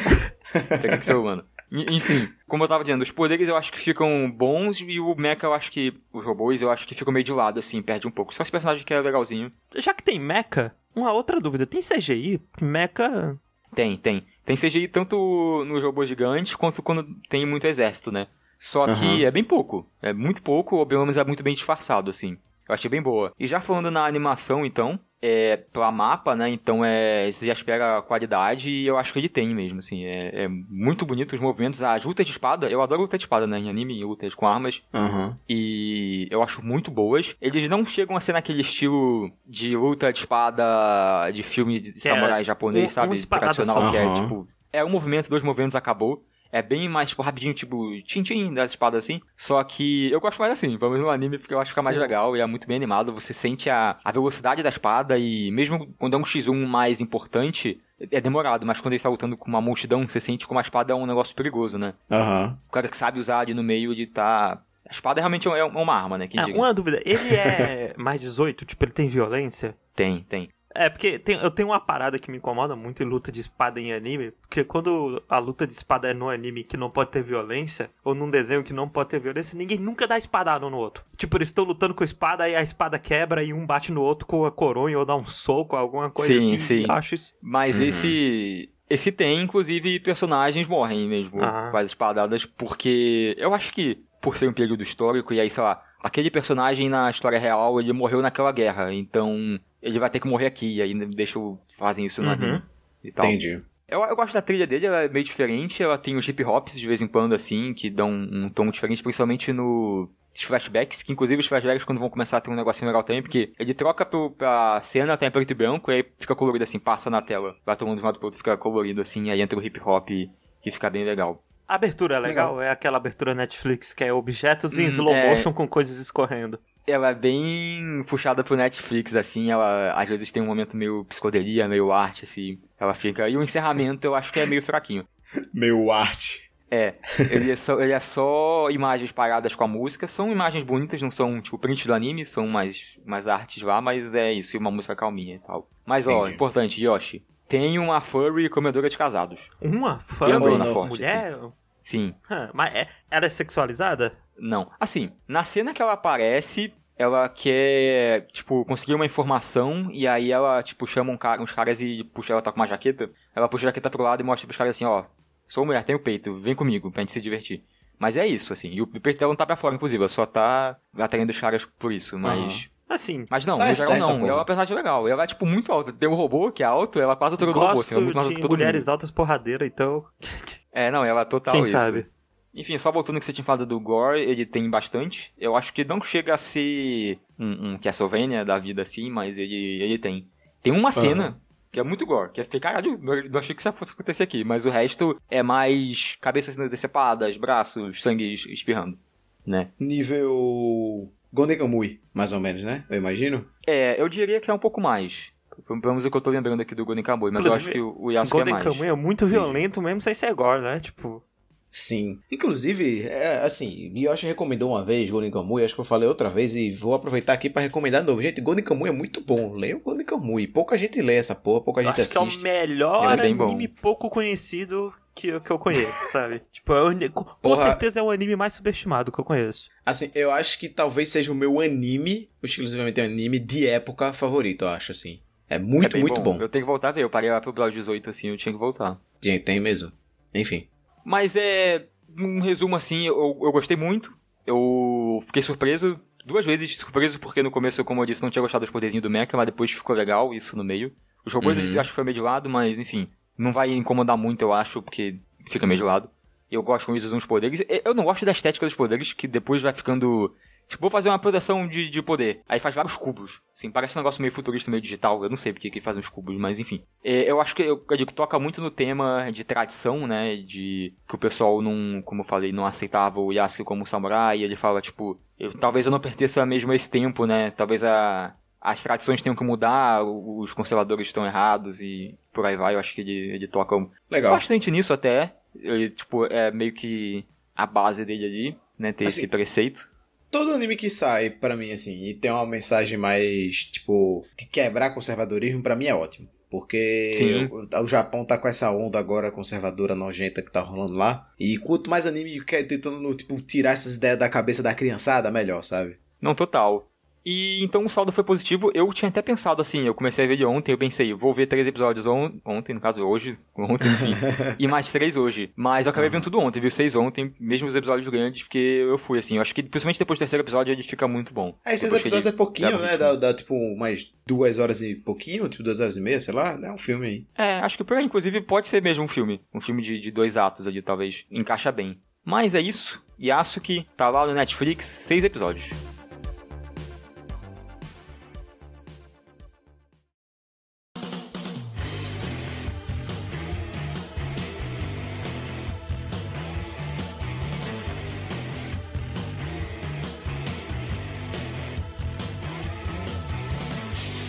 tem que ser humano. Enfim, como eu tava dizendo, os poderes eu acho que ficam bons e o mecha eu acho que. Os robôs eu acho que ficam meio de lado, assim, perde um pouco. Só esse personagem que é legalzinho. Já que tem mecha, uma outra dúvida: tem CGI? Mecha. Tem, tem. Tem CGI tanto nos robôs gigantes quanto quando tem muito exército, né? Só que uhum. é bem pouco. É muito pouco, ou pelo menos é muito bem disfarçado, assim. Eu achei bem boa. E já falando na animação, então, é pra mapa, né? Então é. Você já espera a qualidade e eu acho que ele tem mesmo, assim. É, é muito bonito os movimentos. As lutas de espada, eu adoro luta de espada, né? Em anime, lutas com armas. Uhum. E eu acho muito boas. Eles não chegam a ser naquele estilo de luta de espada de filme de samurai é, japonês, um, sabe? Um Tradicional, uhum. que é tipo. É um movimento, dois movimentos, acabou. É bem mais, tipo, rapidinho, tipo, tchim-tchim das espadas assim. Só que eu gosto mais assim, pelo menos no anime, porque eu acho que fica mais legal e é muito bem animado. Você sente a, a velocidade da espada e mesmo quando é um X1 mais importante, é demorado, mas quando ele está lutando com uma multidão, você sente como a espada é um negócio perigoso, né? Aham. Uhum. O cara que sabe usar ali no meio, ele tá. A espada realmente é uma arma, né? É, uma dúvida, ele é mais 18? Tipo, ele tem violência? Tem, tem. É, porque tem, eu tenho uma parada que me incomoda muito em luta de espada em anime, porque quando a luta de espada é no anime que não pode ter violência, ou num desenho que não pode ter violência, ninguém nunca dá espadada um no outro. Tipo, eles estão lutando com a espada e a espada quebra e um bate no outro com a coronha ou dá um soco, alguma coisa sim, assim. Sim, acho isso. Mas uhum. esse. Esse tem, inclusive, personagens morrem mesmo ah. com as espadadas, porque eu acho que, por ser um período histórico, e aí, sei lá, aquele personagem na história real, ele morreu naquela guerra, então ele vai ter que morrer aqui, e aí deixa fazem isso no uhum. anime e tal. Entendi. Eu, eu gosto da trilha dele, ela é meio diferente, ela tem os hip hops de vez em quando, assim, que dão um, um tom diferente, principalmente no flashbacks, que inclusive os flashbacks quando vão começar a ter um negocinho legal também, porque ele troca pro, pra cena, tá em preto e branco, e aí fica colorido assim, passa na tela. Vai tomando de um lado pro outro, fica colorido assim, aí entra o hip hop que fica bem legal. A abertura é legal? legal. É aquela abertura Netflix que é objetos em hum, slow é... motion com coisas escorrendo. Ela é bem puxada pro Netflix, assim, ela às vezes tem um momento meio psicodelia, meio arte, assim. Ela fica. E o encerramento eu acho que é meio fraquinho. meio arte. É, ele é, só, ele é só imagens paradas com a música. São imagens bonitas, não são tipo print do anime, são mais, mais artes lá, mas é isso, e uma música calminha e tal. Mas ó, importante, Yoshi. Tem uma furry comedora de casados. Uma furry? forte, mulher? Assim. Sim. mas é, ela é sexualizada? Não. Assim, na cena que ela aparece, ela quer, tipo, conseguir uma informação e aí ela, tipo, chama um cara, uns caras e puxa, ela tá com uma jaqueta, ela puxa a jaqueta pro lado e mostra pros caras assim, ó, sou mulher, tenho peito, vem comigo pra gente se divertir. Mas é isso, assim, e o peito dela não tá pra fora, inclusive, ela só tá atraindo os caras por isso, mas... Uhum. Assim. Mas não, tá no geral não. Ela é uma personagem legal. Ela é, tipo, muito alta. Tem um robô que é alto, ela quase altura do robô. Assim, ela é alta todo mulheres mundo. altas porradeira, então... é, não, ela é total Quem isso. sabe? Enfim, só voltando que você tinha falado do Gore, ele tem bastante. Eu acho que não chega a ser um, um Castlevania da vida assim, mas ele, ele tem. Tem uma cena que é muito gore, que eu fiquei, caralho, não achei que isso fosse acontecer aqui, mas o resto é mais cabeças decepadas, braços, sangue espirrando, né? Nível Gonegamui, mais ou menos, né? Eu imagino. É, eu diria que é um pouco mais. Pelo menos o que eu tô lembrando aqui do Golden mas Inclusive, eu acho que o Yasuke é mais. Golden é muito violento mesmo sem ser gore, né? Tipo... Sim. Inclusive, é, assim, Yoshi recomendou uma vez Golden Kamuy, acho que eu falei outra vez e vou aproveitar aqui para recomendar de novo. Gente, Golden Kamuy é muito bom. Leia o Golden Kamuy. Pouca gente lê essa porra, pouca gente acho assiste. que é o melhor é anime bom. pouco conhecido que eu, que eu conheço, sabe? Tipo, é com, com certeza é o anime mais subestimado que eu conheço. Assim, eu acho que talvez seja o meu anime, exclusivamente anime, de época favorito, eu acho, assim. É muito, é muito bom. bom. Eu tenho que voltar a ver. Eu parei lá pro Brawl 18, assim, eu tinha que voltar. Tem, tem mesmo. Enfim. Mas é um resumo assim, eu, eu gostei muito. Eu fiquei surpreso, duas vezes surpreso, porque no começo, como eu disse, não tinha gostado dos poderzinhos do Mecha, mas depois ficou legal isso no meio. Os robôs uhum. eu acho que foi meio de lado, mas enfim, não vai incomodar muito, eu acho, porque fica meio de lado. Eu gosto quando eles usam os poderes. Eu não gosto da estética dos poderes, que depois vai ficando Tipo, vou fazer uma proteção de, de poder. Aí faz vários cubos. Assim, parece um negócio meio futurista, meio digital. Eu não sei porque que faz uns cubos, mas enfim. É, eu acho que eu, eu digo, toca muito no tema de tradição, né? De que o pessoal não, como eu falei, não aceitava o Yasuke como samurai. E ele fala, tipo, eu, talvez eu não pertença mesmo a esse tempo, né? Talvez a, as tradições tenham que mudar, os conservadores estão errados e por aí vai. Eu acho que ele, ele toca Legal. bastante nisso até. Ele, tipo, é meio que a base dele ali, né? Ter assim, esse preceito todo anime que sai para mim assim e tem uma mensagem mais tipo de quebrar conservadorismo para mim é ótimo. Porque o, o, Japão tá com essa onda agora conservadora nojenta que tá rolando lá. E quanto mais anime quer tentando tipo tirar essas ideias da cabeça da criançada melhor sabe? Não total e então o saldo foi positivo. Eu tinha até pensado assim, eu comecei a ver de ontem, eu pensei, vou ver três episódios on ontem, no caso hoje, ontem, enfim, e mais três hoje. Mas eu acabei vendo tudo ontem, viu seis ontem, mesmo os episódios grandes, porque eu fui assim. Eu acho que principalmente depois do terceiro episódio ele fica muito bom. É, seis episódios é pouquinho, né? Dá, dá, tipo mais duas horas e pouquinho, tipo duas horas e meia, sei lá, é um filme aí. É, acho que por inclusive, pode ser mesmo um filme. Um filme de, de dois atos ali, talvez. Encaixa bem. Mas é isso. Yasuki tá lá no Netflix, seis episódios.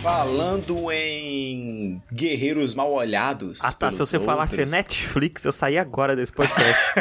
Falando em guerreiros mal olhados. Ah tá, se você outros. falasse Netflix, eu saí agora desse podcast.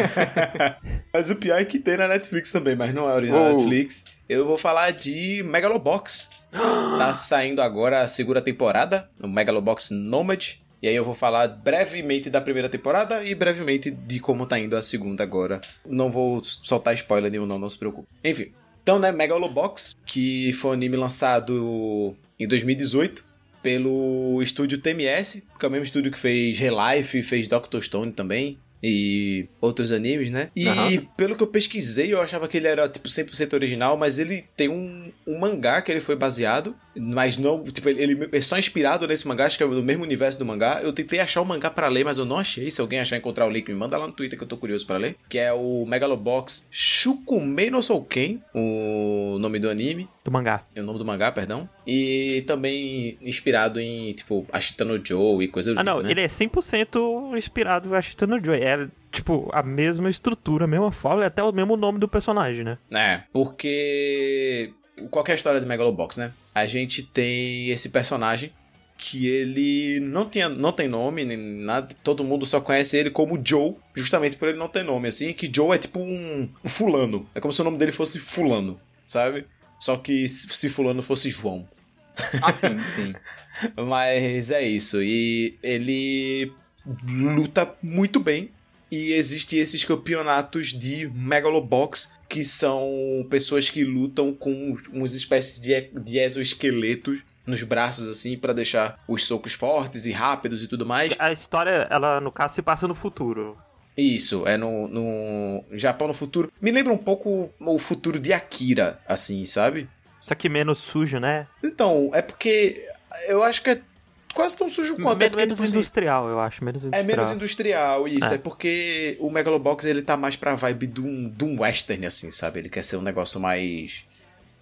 mas o pior é que tem na Netflix também, mas não é original oh. Netflix. Eu vou falar de Megalobox. tá saindo agora a segunda temporada, no Megalobox Nomad. E aí eu vou falar brevemente da primeira temporada e brevemente de como tá indo a segunda agora. Não vou soltar spoiler nenhum não, não se preocupe. Enfim, então, né, Megalobox, que foi um anime lançado em 2018 pelo estúdio TMS, que é o mesmo estúdio que fez Relife, fez Doctor Stone também e outros animes, né? E uhum. pelo que eu pesquisei, eu achava que ele era tipo 100% original, mas ele tem um, um mangá que ele foi baseado Mas não, tipo, ele, ele é só inspirado nesse mangá, acho que é do mesmo universo do mangá. Eu tentei achar o mangá para ler, mas eu não achei. Se alguém achar encontrar o link, me manda lá no Twitter que eu tô curioso para ler. Que é o Megalobox Shukumei no Souken, o nome do anime. Do mangá. É o nome do mangá, perdão. E também inspirado em, tipo, Ashita no Joe e coisa do Ah, tipo, não, né? ele é 100% inspirado em Ashita no Joy. É, tipo, a mesma estrutura, a mesma forma e até o mesmo nome do personagem, né? É, porque. Qual é a história do Megalobox, né? A gente tem esse personagem que ele não, tinha, não tem nome, nem nada. Todo mundo só conhece ele como Joe, justamente por ele não ter nome, assim. Que Joe é tipo um, um fulano. É como se o nome dele fosse Fulano, sabe? Só que se Fulano fosse João. Ah, sim, sim. Mas é isso. E ele luta muito bem. E existem esses campeonatos de Megalobox, que são pessoas que lutam com umas espécies de, de exoesqueletos nos braços, assim, pra deixar os socos fortes e rápidos e tudo mais. A história, ela, no caso, se passa no futuro. Isso, é no, no Japão no futuro. Me lembra um pouco o futuro de Akira, assim, sabe? Só que menos sujo, né? Então, é porque eu acho que é quase tão sujo quanto. Men- é menos tipo industrial, eu acho. Menos É industrial. menos industrial, isso. É. É. porque o Megalobox ele tá mais pra vibe de um, de um western, assim, sabe? Ele quer ser um negócio mais.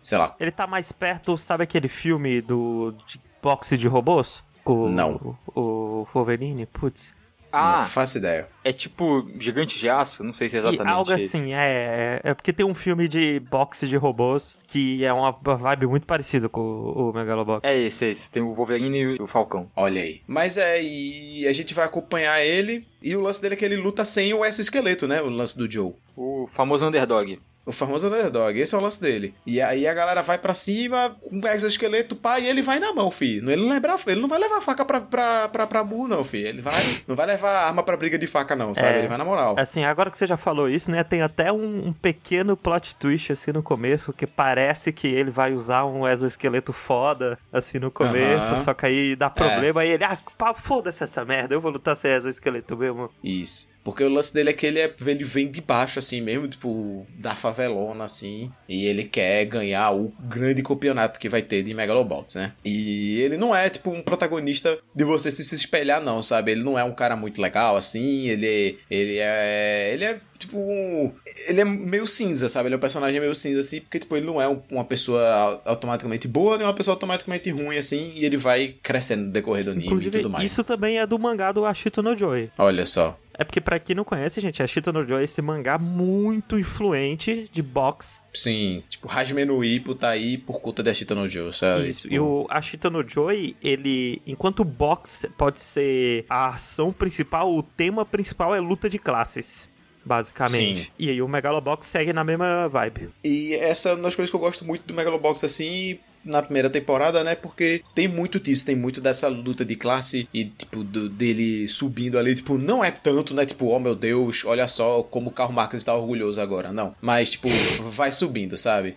Sei lá. Ele tá mais perto, sabe aquele filme do de boxe de robôs? Com Não. O, o Wolverine? Putz. Não Ah, faço ideia. é tipo Gigante de Aço? Não sei se é E exatamente algo esse. assim, é, é. É porque tem um filme de boxe de robôs que é uma vibe muito parecida com o, o Megalobox. É esse, é esse. Tem o Wolverine e o Falcão. Olha aí. Mas é, e a gente vai acompanhar ele. E o lance dele é que ele luta sem o exoesqueleto, né? O lance do Joe. O famoso underdog. O famoso underdog, esse é o lance dele. E aí a galera vai pra cima, com o exoesqueleto, pá, e ele vai na mão, fi. Ele não, lembra, ele não vai levar faca pra, pra, pra, pra burro, não, fi. Ele vai, não vai levar arma pra briga de faca, não, sabe? É. Ele vai na moral. Assim, agora que você já falou isso, né? Tem até um, um pequeno plot twist, assim, no começo, que parece que ele vai usar um exoesqueleto foda, assim, no começo, Aham. só que aí dá problema, aí ele, ah, pá, foda-se essa merda, eu vou lutar sem exoesqueleto mesmo. Isso. Porque o lance dele é que ele, é, ele vem de baixo, assim mesmo, tipo, da favelona, assim. E ele quer ganhar o grande campeonato que vai ter de Megalobox, né? E ele não é, tipo, um protagonista de você se, se espelhar, não, sabe? Ele não é um cara muito legal, assim. Ele, ele é. Ele é, tipo, um. Ele é meio cinza, sabe? Ele é um personagem meio cinza, assim, porque, tipo, ele não é um- uma pessoa au- automaticamente boa, nem uma pessoa automaticamente ruim, assim. E ele vai crescendo no decorrer do anime e Inclusive, tudo mais. isso também é do mangá do Ashito no Joy. Olha só. É porque, pra quem não conhece, gente, Ashito no Joy é esse mangá muito influente de boxe. Sim, tipo, Hajime no Ippo tá aí por conta de Ashita no Joe, sabe? Isso. Tipo, E o Ashita no Joy, ele. Enquanto boxe pode ser a ação principal, o tema principal é luta de classes. Basicamente. Sim. E aí o Megalobox segue na mesma vibe. E essa é uma das coisas que eu gosto muito do Megalobox, assim, na primeira temporada, né? Porque tem muito disso, tem muito dessa luta de classe e, tipo, do- dele subindo ali. Tipo, não é tanto, né? Tipo, oh meu Deus, olha só como o Karl Marx está orgulhoso agora. Não. Mas, tipo, vai subindo, sabe?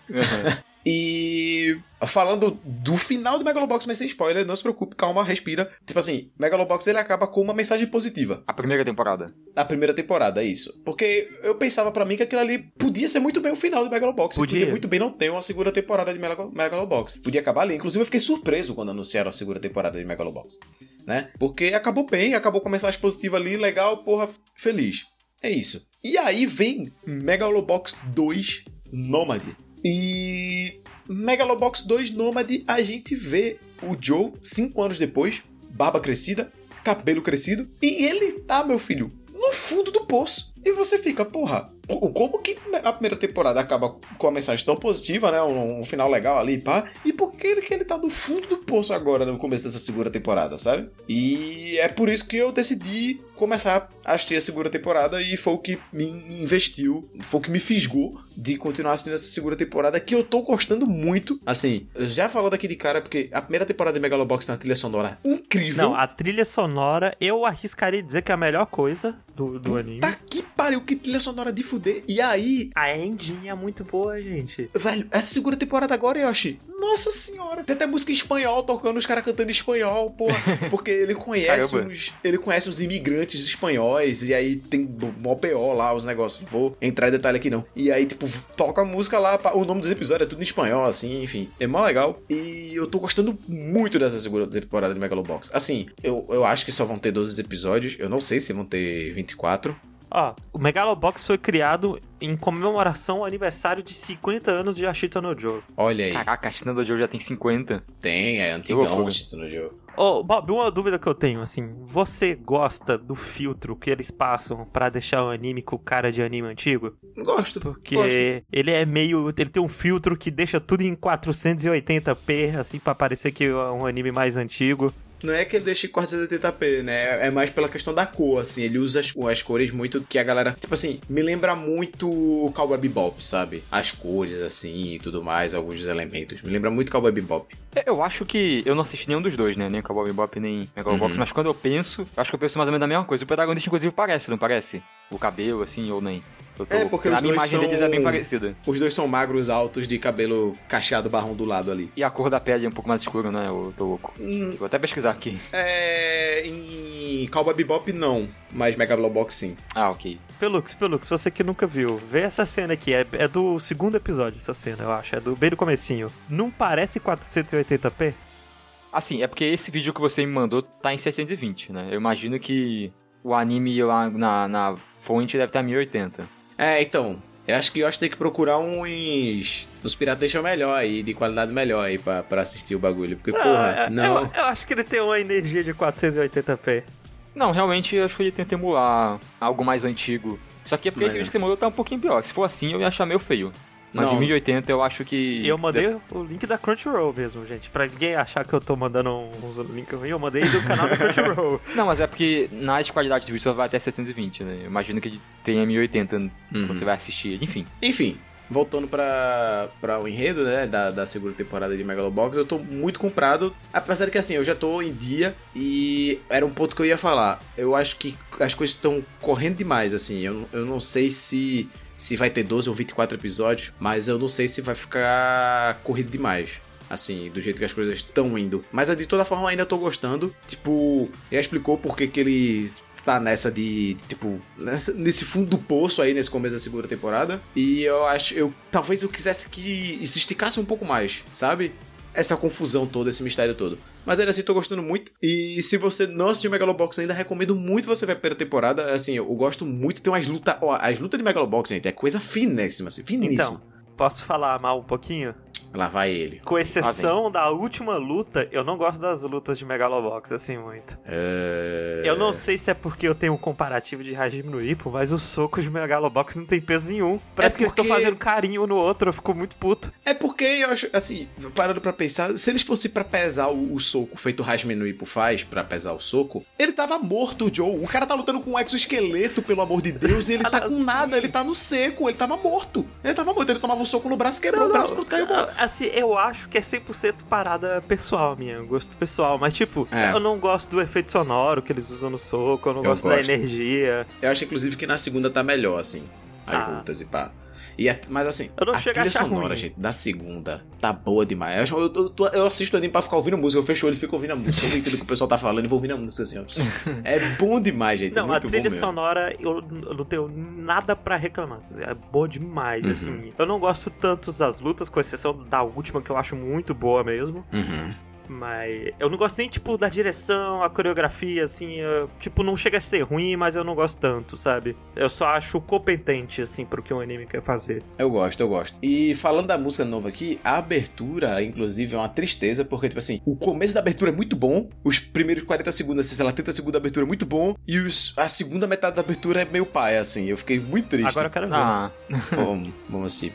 E falando do final do Megalobox, mas sem spoiler, não se preocupe, calma, respira. Tipo assim, Megalobox ele acaba com uma mensagem positiva. A primeira temporada. A primeira temporada, é isso. Porque eu pensava pra mim que aquilo ali podia ser muito bem o final do Megalobox. Podia. Podia muito bem não ter uma segunda temporada de Megalo- Megalobox. Podia acabar ali. Inclusive, eu fiquei surpreso quando anunciaram a segunda temporada de Megalobox. Né? Porque acabou bem, acabou com a mensagem positiva ali, legal, porra, feliz. É isso. E aí vem Megalobox 2 Nomad. E Megalobox 2 Nomad, a gente vê o Joe cinco anos depois, barba crescida, cabelo crescido, e ele tá, meu filho, no fundo do poço. E você fica, porra, co- como que a primeira temporada acaba com a mensagem tão positiva, né? Um, um final legal ali, pá. E por que ele, que ele tá no fundo do poço agora, no começo dessa segunda temporada, sabe? E é por isso que eu decidi começar a assistir a segunda temporada e foi o que me investiu, foi o que me fisgou de continuar assistindo essa segunda temporada, que eu tô gostando muito. Assim, já falando aqui de cara, porque a primeira temporada de Megalobox tem uma trilha sonora incrível. Não, a trilha sonora, eu arriscaria dizer que é a melhor coisa do, do anime. Tá que pariu, que trilha sonora de fuder. E aí, A ending é muito boa, gente. velho, essa segunda temporada agora, Yoshi. Nossa senhora, tem até música em espanhol tocando, os caras cantando em espanhol, porra. Porque ele conhece uns. Ele conhece uns imigrantes espanhóis. E aí tem mó PO lá, os negócios. Vou entrar em detalhe aqui não. E aí, tipo, toca a música lá. O nome dos episódios é tudo em espanhol, assim, enfim. É mó legal. E eu tô gostando muito dessa segunda temporada de Megalobox. Assim, eu, eu acho que só vão ter 12 episódios. Eu não sei se vão ter 24. Ó, o Megalobox foi criado em comemoração ao aniversário de 50 anos de Ashita no Joe. Olha aí. Caraca, a China do Joe já tem 50. Tem, é antigão, gente, no jogo. Ô, Bob, uma dúvida que eu tenho, assim, você gosta do filtro que eles passam pra deixar o anime com cara de anime antigo? Gosto. Porque gosto. ele é meio. Ele tem um filtro que deixa tudo em 480p, assim, pra parecer que é um anime mais antigo. Não é que ele deixe 480p, né? É mais pela questão da cor, assim. Ele usa as, as cores muito que a galera. Tipo assim, me lembra muito o Cowboy Bebop, sabe? As cores, assim e tudo mais, alguns dos elementos. Me lembra muito Cowboy Bebop. É, Eu acho que eu não assisti nenhum dos dois, né? Nem Cowboy Bebop, nem Megalobox. Uhum. Mas quando eu penso, eu acho que eu penso mais ou menos da mesma coisa. O protagonista, inclusive, parece, não parece? O cabelo, assim, ou nem? Eu tô... É, porque a os minha dois imagem deles é bem são- parecida. Os dois são magros, altos, de cabelo cacheado barrão do lado ali. E a cor da pele é um pouco mais escura, né? Eu tô louco. Hum, Vou até pesquisar aqui. é. Em Cowboy Bebop, não. Mas Megalobox, sim. Ah, ok. Pelux, Pelux, você que nunca viu, vê essa cena aqui, é, é do segundo episódio essa cena, eu acho, é do bem do comecinho. Não parece 480p? Assim, é porque esse vídeo que você me mandou tá em 620, né? Eu imagino que o anime lá na, na fonte deve estar 1080. É, então. Eu acho que eu acho que tem que procurar uns. Uns piratation melhor aí, de qualidade melhor aí pra, pra assistir o bagulho. Porque, porra, Ah, não. Eu, eu acho que ele tem uma energia de 480p. Não, realmente eu acho que ele tenta emular algo mais antigo. Só que é porque Mas esse é. vídeo que você mandou tá um pouquinho pior. Se for assim, eu ia achar meio feio. Mas Não. em 1080 eu acho que. E eu mandei o link da Crunchyroll mesmo, gente. Pra ninguém achar que eu tô mandando uns links ruins, eu mandei do canal da Crunchyroll. Não, mas é porque nas qualidades do vídeo só vai até 720, né? Eu imagino que tenha 1080 Uhum. quando você vai assistir. Enfim. Enfim, voltando pra, pra o enredo, né, da, da segunda temporada de Megalobox, eu tô muito comprado, apesar de que, assim, eu já tô em dia e era um ponto que eu ia falar. Eu acho que as coisas estão correndo demais, assim, eu, eu não sei se, se vai ter 12 ou 24 episódios, mas eu não sei se vai ficar corrido demais. Assim, do jeito que as coisas estão indo. Mas de toda forma ainda tô gostando. Tipo, já explicou por que ele tá nessa de, de, tipo, nessa- nesse fundo do poço aí nesse começo da segunda temporada. E eu acho, eu talvez eu quisesse que se esticasse um pouco mais, sabe? Essa confusão toda, esse mistério todo. Mas ainda assim, tô gostando muito. E se você não assistiu Megalobox ainda, recomendo muito você ver a primeira temporada. Assim, eu gosto muito. Tem umas lutas. As lutas de Megalobox, gente, é coisa finíssima, assim, finíssima. Então, posso falar mal um pouquinho? Lá vai ele. Com exceção da última luta, eu não gosto das lutas de Megalobox, assim, muito. É... Eu não sei se é porque eu tenho um comparativo de Hajime no Ippo, mas os socos de Megalobox não tem peso nenhum. Parece É que eles estão porque- fazendo carinho no outro, eu fico muito puto. É porque eu acho, assim, parando pra pensar, se eles fossem pra pesar o, o soco feito o Hajime no Ippo faz pra pesar o soco, ele tava morto, o Joe. O cara tá lutando com um exoesqueleto, pelo amor de Deus, e ele tá com nada, ele tá no seco, ele tava morto. Ele tava morto, ele tomava um soco no braço, quebrou o braço, pronto, caiu morto. Assim, eu acho que é 100% parada pessoal minha, gosto pessoal. Mas, tipo, É. eu não gosto do efeito sonoro que eles usam no soco, eu não Eu gosto, da gosto. energia. Eu acho, inclusive, que na segunda tá melhor, assim, as Ah. lutas e pá. E a- mas assim, Eu não a a trilha achar sonora, ruim. gente, da segunda tá boa demais. Eu, eu, eu, eu assisto o anime pra ficar ouvindo música, eu fecho o olho e fico ouvindo a música. Eu não entendo o que o pessoal tá falando e vou ouvindo a música assim, ó. É bom demais, gente. Não, muito a trilha sonora eu, eu não tenho nada pra reclamar. assim, É boa demais, Uhum. assim. Eu não gosto tanto das lutas, com exceção da última, que eu acho muito boa mesmo. Uhum. Mas eu não gosto nem, tipo, da direção, a coreografia, assim. eu- tipo, não chega a ser ruim, mas eu não gosto tanto, sabe? Eu só acho competente, assim, pro que o anime quer fazer. Eu gosto, eu gosto. E falando da música nova aqui, a abertura, inclusive, é uma tristeza, porque, tipo assim, o começo da abertura é muito bom, os primeiros 40 segundos, sei lá, 30 segundos da abertura é muito bom, e os- a segunda metade da abertura é meio paia, assim. Eu fiquei muito triste. Agora eu quero ver. Ah, Pô, vamos, vamos assistir.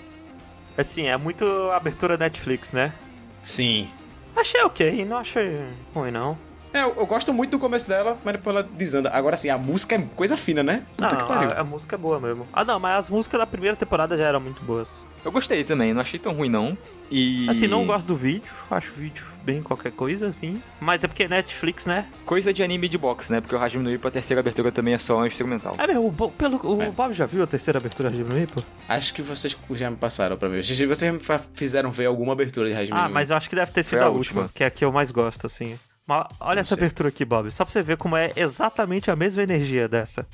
Assim, é muito abertura Netflix, né? Sim. Achei ok, não achei ruim, não. É, eu, eu gosto muito do começo dela, mas depois ela desanda. Agora sim, a música é coisa fina, né? Puta Não, que pariu. a, a música é boa mesmo. Ah, não, mas as músicas da primeira temporada já eram muito boas. Eu gostei também, não achei tão ruim não. E. Assim, não gosto do vídeo, acho o vídeo bem qualquer coisa, assim. Mas é porque é Netflix, né? Coisa de anime de box, né? Porque o Hajime no Ippo, a terceira abertura também é só um instrumental. É mesmo, o, Bo- pelo, o É. Bob já viu a terceira abertura de Hajime no Ippo? Acho que vocês já me passaram pra ver. Vocês me fizeram ver alguma abertura de Hajime Ah, no mas eu acho que deve ter sido Foi a a última, última. que é a que eu mais gosto, assim. Mas olha Não essa sei. abertura aqui, Bob. Só pra você ver como é exatamente a mesma energia dessa.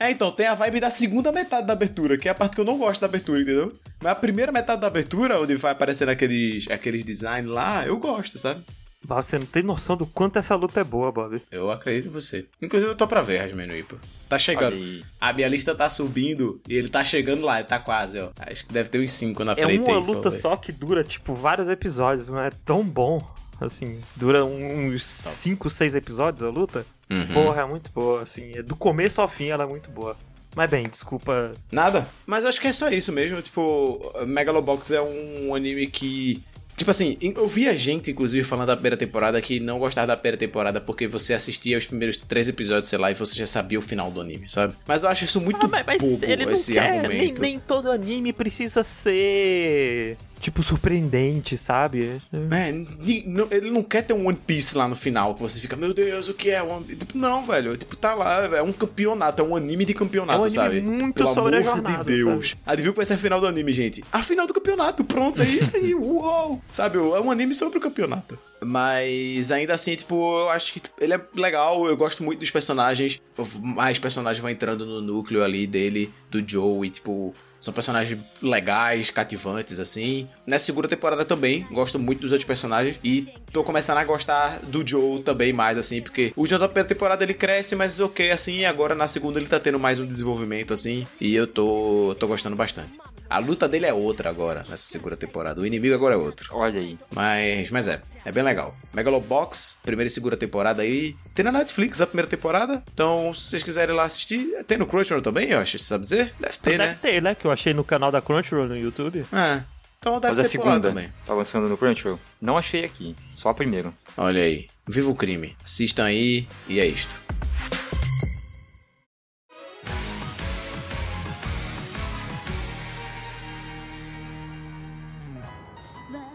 É, então, tem a vibe da segunda metade da abertura, que é a parte que eu não gosto da abertura, entendeu? Mas a primeira metade da abertura, onde vai aparecendo aqueles, aqueles designs lá, eu gosto, sabe? Bob, você não tem noção do quanto essa luta é boa, Bob. Eu acredito em você. Inclusive, eu tô pra ver Hajime no Ippo. Tá chegando. aí. A minha lista tá subindo e ele tá chegando lá, ele tá quase, ó. Acho que deve ter uns 5 na É frente uma aí, luta só que dura, tipo, vários episódios, mas é tão bom. Assim, dura uns 5, 6 episódios a luta. Uhum. Porra, é muito boa, assim. é Do começo ao fim ela é muito boa. Mas bem, desculpa. Nada. Mas acho que é só isso mesmo. Tipo, Megalobox é um anime que. Tipo assim, eu via gente, inclusive, falando da primeira temporada que não gostava da primeira temporada porque você assistia os primeiros três episódios, sei lá, e você já sabia o final do anime, sabe? Mas eu acho isso muito Ah, mas, mas bobo, ele não esse quer. Nem, argumento. nem todo anime precisa ser. Tipo, surpreendente, sabe? É, ele não quer ter um One Piece lá no final, que você fica, meu Deus, o que é One Piece? Tipo, não, velho. Tipo, tá lá, é um campeonato, é um anime de campeonato, É um anime sabe? muito Pelo sobre a amor jornada, de Deus. Adivinha qual vai ser a final do anime, gente? A final do campeonato, pronto, é isso aí, uou! Sabe, é um anime sobre o campeonato. Mas ainda assim, tipo, eu acho que ele é legal, eu gosto muito dos personagens. Mais personagens vão entrando no núcleo ali dele, do Joe, e tipo, são personagens legais, cativantes, assim. Nessa segunda temporada também, gosto muito dos outros personagens. E tô começando a gostar do Joe também mais, assim, porque o Joe da primeira temporada ele cresce, mas ok, assim, agora na segunda ele tá tendo mais um desenvolvimento, assim. E eu tô, tô gostando bastante. A luta dele é outra agora, nessa segunda temporada. O inimigo agora é outro. Olha aí. Mas, mas é, é bem legal. Megalobox, primeira e segunda temporada aí. Tem na Netflix a primeira temporada. Então, se vocês quiserem ir lá assistir, tem no Crunchyroll também, eu acho, sabe dizer? Deve ter, Deve né? ter, né? Que eu achei no canal da Crunchyroll no YouTube. É. Então deve Mas a ter lá segunda também. tá lançando no Crunchyroll. Não achei aqui, só a primeira. Olha aí. Viva o crime. Assistam aí e é isto.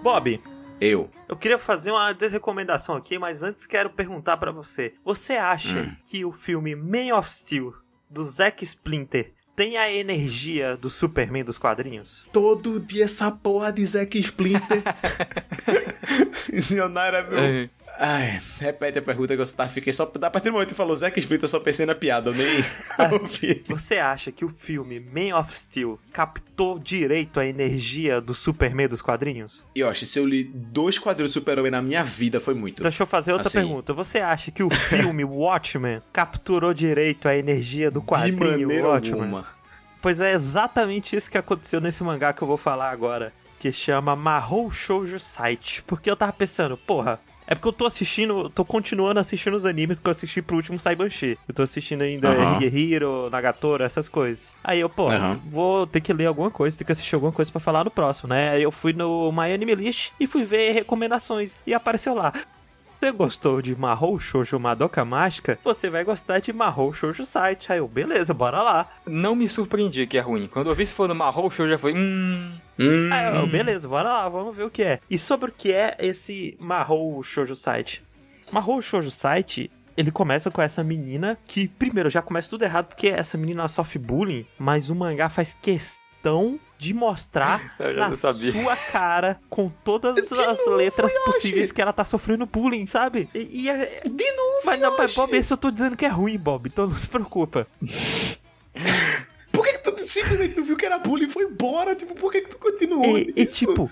Bob, Eu. eu queria fazer uma desrecomendação aqui, mas antes quero perguntar pra você. Você acha Hum. que o filme Man of Steel, do Zack Splinter, tem a energia do Superman dos quadrinhos? Todo dia essa porra de Zack Splinter. Visionário é meu. Ai, repete a pergunta que eu tá, fiquei só. A partir do momento que falou Zack Splinter, eu só pensei na piada, eu nem ouvi. Você acha que o filme Man of Steel captou direito a energia do Superman dos quadrinhos? Yoshi, se eu li dois quadrinhos de Super-Homem na minha vida, foi muito. Deixa eu fazer outra Assim. pergunta. Você acha que o filme Watchmen capturou direito a energia do de quadrinho maneira Watchmen? alguma. Pois é exatamente isso que aconteceu nesse mangá que eu vou falar agora, que chama Mahou Shoujo Site. Porque eu tava pensando, porra, é porque eu tô assistindo, tô continuando assistindo os animes que eu assisti pro último Saibanshi. Eu tô assistindo ainda Aham. Higehiro, Nagatoro, essas coisas. Aí eu, pô, Aham. vou ter que ler alguma coisa, ter que assistir alguma coisa pra falar no próximo, né? Aí eu fui no My Anime List e fui ver recomendações e apareceu lá. Você gostou de Mahou Shoujo Madoka Mágica? Você vai gostar de Mahou Shoujo Site. Aí eu, beleza, bora lá. Não me surpreendi que é ruim. Quando eu vi se for no Marrou Show, eu já foi. Hum. Hum, Ah, eu, beleza, bora lá, vamos ver o que é. E sobre o que é esse Mahou Shoujo Site? Mahou Shoujo Site, ele começa com essa menina que, primeiro, já começa tudo errado porque essa menina sofre bullying, mas o mangá faz questão de mostrar na sua cara, com todas as letras possíveis que ela tá sofrendo bullying, sabe? E, e é- De novo, Mas não, mas Yoshi. Bob, esse eu tô dizendo que é ruim, Bob, então não se preocupa. Por que, que tu simplesmente não viu que era bullying e foi embora? Tipo, por que, que tu continuou E, e, tipo,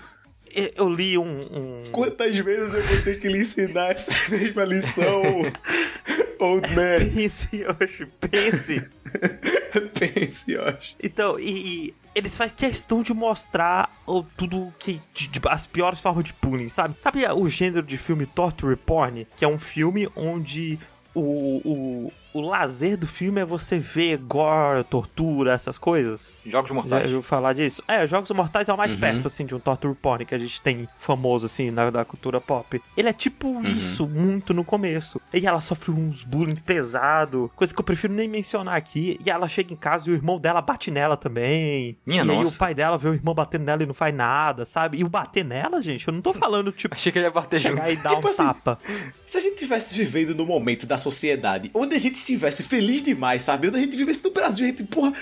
eu li um- um... Quantas vezes eu vou ter que lhe ensinar essa mesma lição, old man? Pense, Yoshi, pense. Pense, Yoshi. Então, e, e eles fazem questão de mostrar o, tudo que. de- de- as piores formas de bullying, sabe? Sabe o gênero de filme Torture Porn? Que é um filme onde o, o, o lazer do filme é você ver gore, tortura, essas coisas. Jogos Já Mortais. ouviu falar disso? É, Jogos Mortais é o mais Uhum. perto, assim, de um torture porn que a gente tem famoso, assim, na, da cultura pop. Ele é tipo Uhum. isso, muito no começo. E ela sofre uns bullying pesado, coisa que eu prefiro nem mencionar aqui. E ela chega em casa e o irmão dela bate nela também. Minha e aí nossa. o pai dela vê o irmão batendo nela e não faz nada, sabe? E o bater nela, gente, eu não tô falando, tipo, Achei que ele ia bater junto. e dar Tipo um assim, tapa. Se a gente tivesse vivendo no momento da sociedade, onde a gente estivesse feliz demais, sabe? A gente vivesse no Brasil, a gente, porra.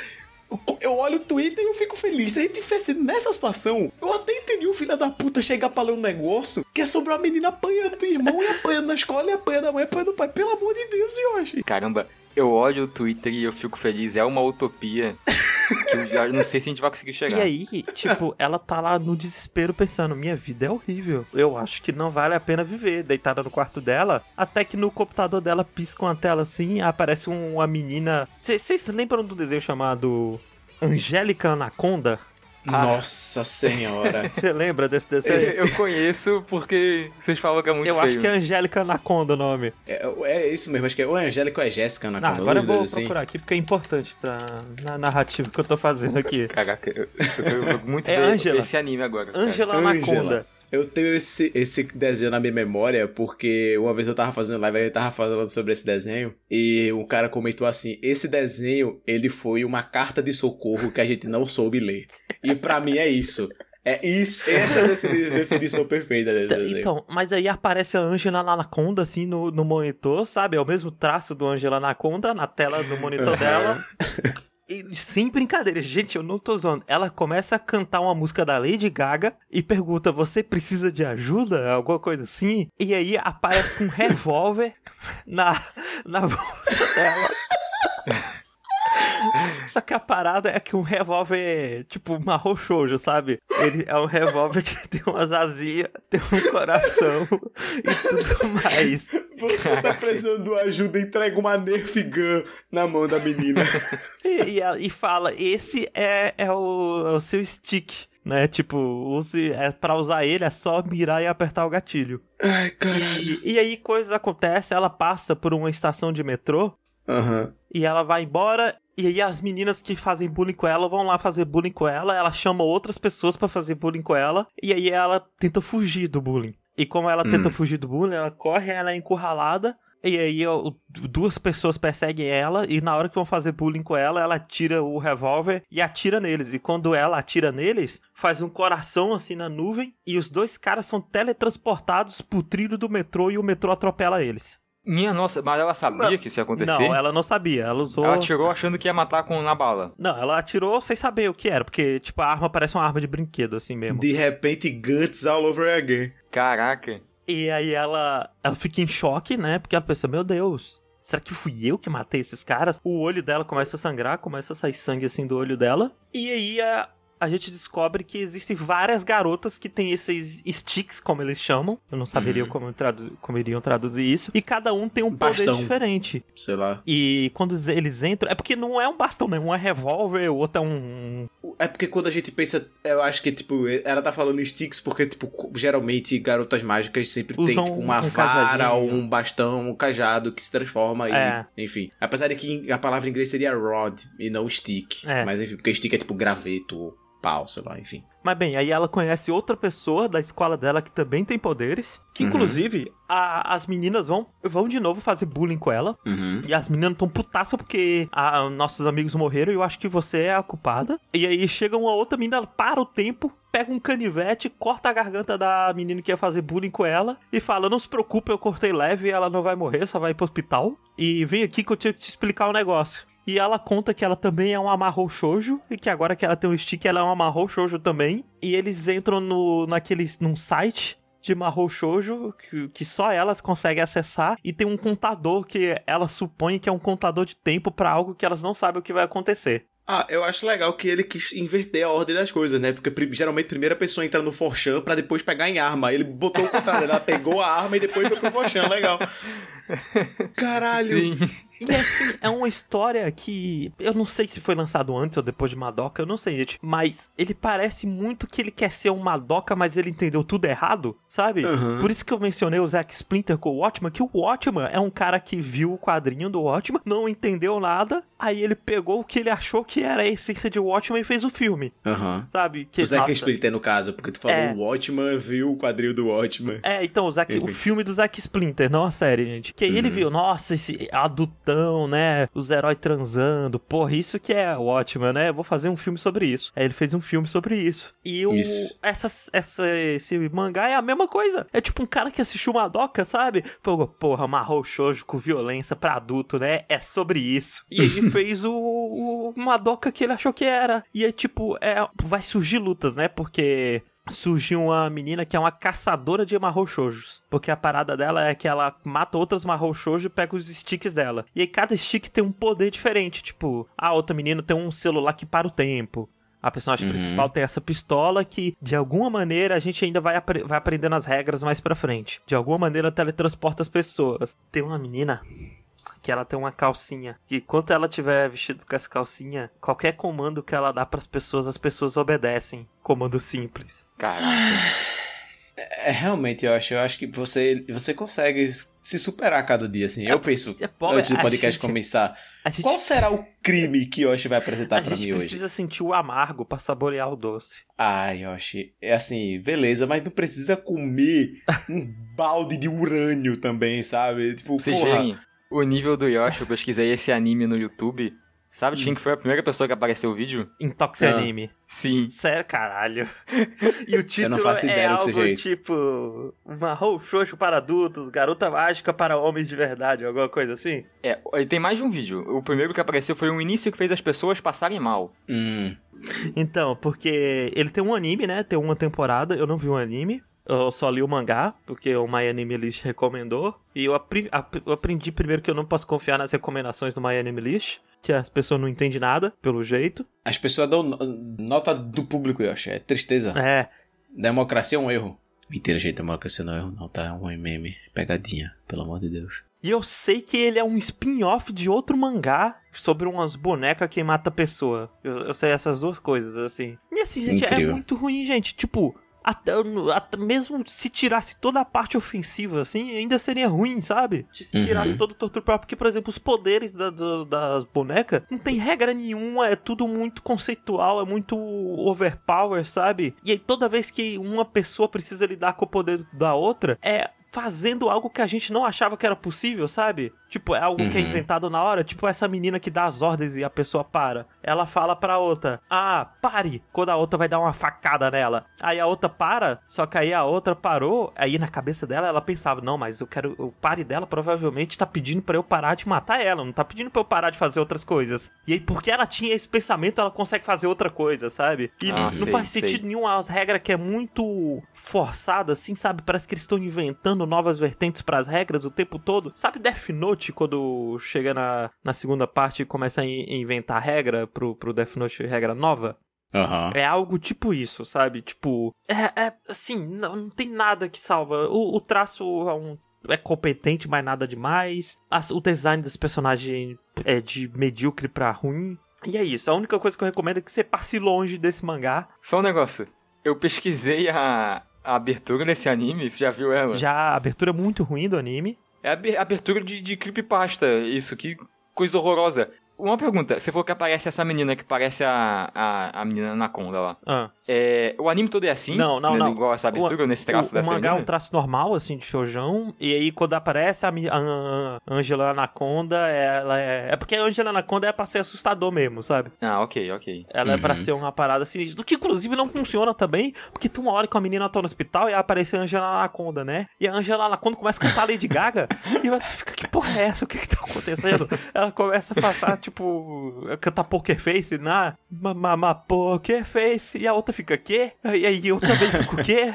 Eu olho o Twitter e eu fico feliz. Se a gente tivesse nessa situação, eu até entendi o filho da puta chegar pra ler um negócio que é sobre uma menina apanhando do irmão e apanhando na escola e apanhando da mãe, apanhando do pai. Pelo amor de Deus, Yoshi. Caramba, eu olho o Twitter e eu fico feliz. É uma utopia que eu não sei se a gente vai conseguir chegar. E aí, tipo, ela tá lá no desespero pensando: minha vida é horrível. Eu acho que não vale a pena viver. Deitada no quarto dela, até que no computador dela pisca uma tela assim, aparece um- uma menina. Vocês lembram do desenho chamado Angélica Anaconda? Ah. Nossa senhora. Você lembra desse desenho? Eu conheço porque vocês falam que é muito Eu feio. acho que é Angélica Anaconda o nome. é, é isso mesmo, acho que é o Angélico ou é Jéssica na Não, conta, agora eu vou assim. procurar aqui porque é importante pra, na narrativa que eu tô fazendo aqui. Caraca, eu, eu quero muito É Angela. esse anime agora. Angela. Anaconda. Eu tenho esse, esse desenho na minha memória porque uma vez eu tava fazendo live e eu tava falando sobre esse desenho e um cara comentou assim: esse desenho ele foi uma carta de socorro que a gente não soube ler. E pra mim é isso. É isso, essa é a defini- definição perfeita desse Tá, desenho. Então, mas aí aparece a Angela Anaconda, assim, no, no monitor, sabe? É o mesmo traço do Angela Anaconda na tela do monitor dela. E, sem brincadeira, gente, eu não tô zoando. Ela começa a cantar uma música da Lady Gaga e pergunta: Você precisa de ajuda? Alguma coisa assim? E aí aparece um revólver na, na bolsa dela. Só que a parada é que um revólver é tipo marrom shoujo, sabe? Ele é um revólver que tem umas asinhas, tem um coração e tudo mais. Você tá precisando de ajuda, entrega uma Nerf Gun na mão da menina. E, e, ela- e fala, esse é, é, o, é o seu stick, né? Tipo, use, é, pra usar ele é só mirar e apertar o gatilho. Ai, caralho. E, e aí coisas acontecem, ela passa por uma estação de metrô Aham. e ela vai embora. E aí as meninas que fazem bullying com ela vão lá fazer bullying com ela, ela chama outras pessoas pra fazer bullying com ela, e aí ela tenta fugir do bullying. E como ela tenta fugir do bullying, ela corre, ela é encurralada, e aí ó, duas pessoas perseguem ela, e na hora que vão fazer bullying com ela, ela tira o revólver e atira neles. E quando ela atira neles, faz um coração assim na nuvem, e os dois caras são teletransportados pro trilho do metrô e o metrô atropela eles. Minha nossa, mas ela sabia que isso ia acontecer? Não, ela não sabia, ela usou. Ela tirou achando que ia matar com na bala. Não, ela atirou sem saber o que era, porque, tipo, a arma parece uma arma de brinquedo, assim mesmo. De repente, Guts all over again. Caraca. E aí ela, ela fica em choque, né? Porque ela pensa, meu Deus, será que fui eu que matei esses caras? O olho dela começa a sangrar, começa a sair sangue assim do olho dela. E aí a, a gente descobre que existem várias garotas que têm esses sticks, como eles chamam. Eu não saberia Uhum. como, tradu como iriam traduzir isso. E cada um tem um poder Bastão. diferente. Sei lá. E quando eles entram, é porque não é um bastão, né? Um é revólver, o outro é um, É porque quando a gente pensa, eu acho que, tipo, ela tá falando sticks porque, tipo, geralmente garotas mágicas sempre tem, Usam tipo, uma um vara ou um bastão, um cajado que se transforma É. e, enfim. Apesar de que a palavra em inglês seria rod e não stick. É. Mas, enfim, porque stick é, tipo, graveto pau, sei lá, enfim. Mas bem, aí ela conhece outra pessoa da escola dela que também tem poderes. Que Uhum. inclusive a- as meninas vão, vão de novo fazer bullying com ela. Uhum. E as meninas tão putaça porque ah, nossos amigos morreram e eu acho que você é a culpada. E aí chega uma outra menina, para o tempo, pega um canivete, corta a garganta da menina que ia fazer bullying com ela e fala: Não se preocupe, eu cortei leve, ela não vai morrer, só vai ir pro hospital. E vem aqui que eu tenho que te explicar um negócio. E ela conta que ela também é um amarrou shoujo e que agora que ela tem um stick, ela é um amarrou shoujo também. E eles entram no, naquele, num site de Mahou Shoujo, que, que só elas conseguem acessar, e tem um contador que ela supõe que é um contador de tempo pra algo que elas não sabem o que vai acontecer. Ah, eu acho legal que ele quis inverter a ordem das coisas, né? Porque geralmente a primeira pessoa entra no Forchan pra depois pegar em arma. Ele botou o contrário, ela pegou a arma e depois foi pro Forchan, legal. Caralho! Sim. E assim, é uma história que eu não sei se foi lançado antes ou depois de Madoka, eu não sei, gente. Mas ele parece muito que ele quer ser um Madoka, mas ele entendeu tudo errado, sabe? Uhum. Por isso que eu mencionei o Zack Splinter com o Watchman, que o Watchman é um cara que viu o quadrinho do Watchman, não entendeu nada, aí ele pegou o que ele achou que era a essência de Watchman e fez o filme, Aham. sabe? Que, O Zack nossa, Splitter, no caso, porque tu falou É. o Watchman, viu o quadril do Watchman. É, então, o, Zack, o filme do Zack Splinter, não a série, gente. Que aí ele Uhum. viu, nossa, esse né? Os heróis transando. Porra, isso que é o Watchman, né? Vou fazer um filme sobre isso. Aí ele fez um filme sobre isso. E o, Isso. essa, essa, esse mangá é a mesma coisa. É tipo um cara que assistiu Madoka, sabe? Pô, porra, amarrou shoujo com violência pra adulto, né? É sobre isso. E ele fez o, o Madoka que ele achou que era. E é tipo, é, vai surgir lutas, né? Porque surgiu uma menina que é uma caçadora de Mahou Shoujos. Porque a parada dela é que ela mata outras Shoujo e pega os sticks dela. E aí cada stick tem um poder diferente. Tipo, a outra menina tem um celular que para o tempo. A personagem Uhum. principal tem essa pistola que, de alguma maneira, a gente ainda vai, apre- vai aprendendo as regras mais pra frente. De alguma maneira, teletransporta as pessoas. Tem uma menina que ela tem uma calcinha. Que enquanto ela tiver vestido com essa calcinha, qualquer comando que ela dá pras pessoas, as pessoas obedecem. Comando simples. Caraca. É, realmente, eu acho, eu acho que você, você consegue se superar a cada dia, assim. Eu penso, é pobre, antes do a podcast gente- começar, A gente, qual será o crime que Yoshi vai apresentar a pra gente mim hoje? precisa sentir o amargo pra saborear o doce. Ai, Yoshi, é assim, beleza, mas não precisa comer um balde de urânio também, sabe? Tipo, vocês porra, o nível do Yoshi, eu pesquisei esse anime no YouTube. Sabe Hum. quem que foi a primeira pessoa que apareceu o vídeo? Intoxi Ah. Anime. Sim. Sério, caralho. E o título faço é ideia que algo seja isso. tipo... Marrom xoxo para adultos, garota mágica para homens de verdade, alguma coisa assim. É, ele tem mais de um vídeo. O primeiro que apareceu foi um início que fez as pessoas passarem mal. Hum, Então, porque ele tem um anime, né? Tem uma temporada, eu não vi o anime. Eu só li o mangá, porque o My Anime List recomendou. E eu, apri- ap- eu aprendi primeiro que eu não posso confiar nas recomendações do My Anime List. Que as pessoas não entendem nada, pelo jeito. as pessoas dão no- nota do público, Yoshi, é tristeza. É, Democracia é um erro. Mentira, gente, democracia não é erro, não, tá? É um meme, pegadinha, pelo amor de Deus. E eu sei que ele é um spin-off de outro mangá sobre umas bonecas que mata pessoa. Eu, eu sei essas duas coisas, assim. E assim, gente, é Incrível. muito ruim, gente. Tipo, até, até mesmo se tirasse toda a parte ofensiva, assim, ainda seria ruim, sabe? Se Uhum. tirasse todo o tortura próprio. Porque, por exemplo, os poderes da- do- das bonecas não tem regra nenhuma, é tudo muito conceitual, é muito overpower, sabe? E aí toda vez que uma pessoa precisa lidar com o poder da outra, é fazendo algo que a gente não achava que era possível, sabe? Tipo, é algo que é Uhum. inventado na hora, tipo essa menina que dá as ordens e a pessoa para. Ela fala pra outra: "Ah, pare", quando a outra vai dar uma facada nela. Aí a outra para, só que aí a outra parou, aí na cabeça dela ela pensava: "Não, mas eu quero o pare dela provavelmente tá pedindo pra eu parar de matar ela, não tá pedindo pra eu parar de fazer outras coisas". E aí porque ela tinha esse pensamento, ela consegue fazer outra coisa, sabe? E Ah, não sei, faz sei. sentido nenhum as regras que é muito forçada assim, sabe? Parece que eles estão inventando novas vertentes pras regras o tempo todo. Sabe Death Note quando chega na, na segunda parte e começa a in- inventar regra pro, pro Death Note regra nova? Aham. É algo tipo isso, sabe? Tipo, é, é assim, não, não tem nada que salva. O, o traço é um. É competente, mas nada demais. As- o design dos personagens é de medíocre pra ruim. E é isso. A única coisa que eu recomendo é que você passe longe desse mangá. Só um negócio. Eu pesquisei a, a abertura desse anime, você já viu ela? Já a abertura é muito ruim do anime. É a abe- abertura de, de creepypasta, isso, que coisa horrorosa. Uma pergunta, você falou que aparece essa menina que parece a, a, a menina Anaconda lá. Ah. É, o anime todo é assim? Não, não, Né, não. Igual essa abertura, O- nesse traço o, o dessa mangá é um traço normal, assim, de shojão. E aí, quando aparece a, a, a Angela Anaconda, ela é... É porque a Angela Anaconda é pra ser assustador mesmo, sabe? Ah, ok, ok. Ela é pra Uhum. ser uma parada sinistra. Do que, inclusive, não funciona também. Porque tem uma hora que a menina tá no hospital e aparece a Angela Anaconda, né? E a Angela Anaconda começa a cantar Lady Gaga. e você fica, que porra é essa? O que que tá acontecendo? Ela começa a passar, tipo... a Cantar Poker Face, na... Mamá Poker Face. E a outra fica, quê? E aí eu também fico, quê?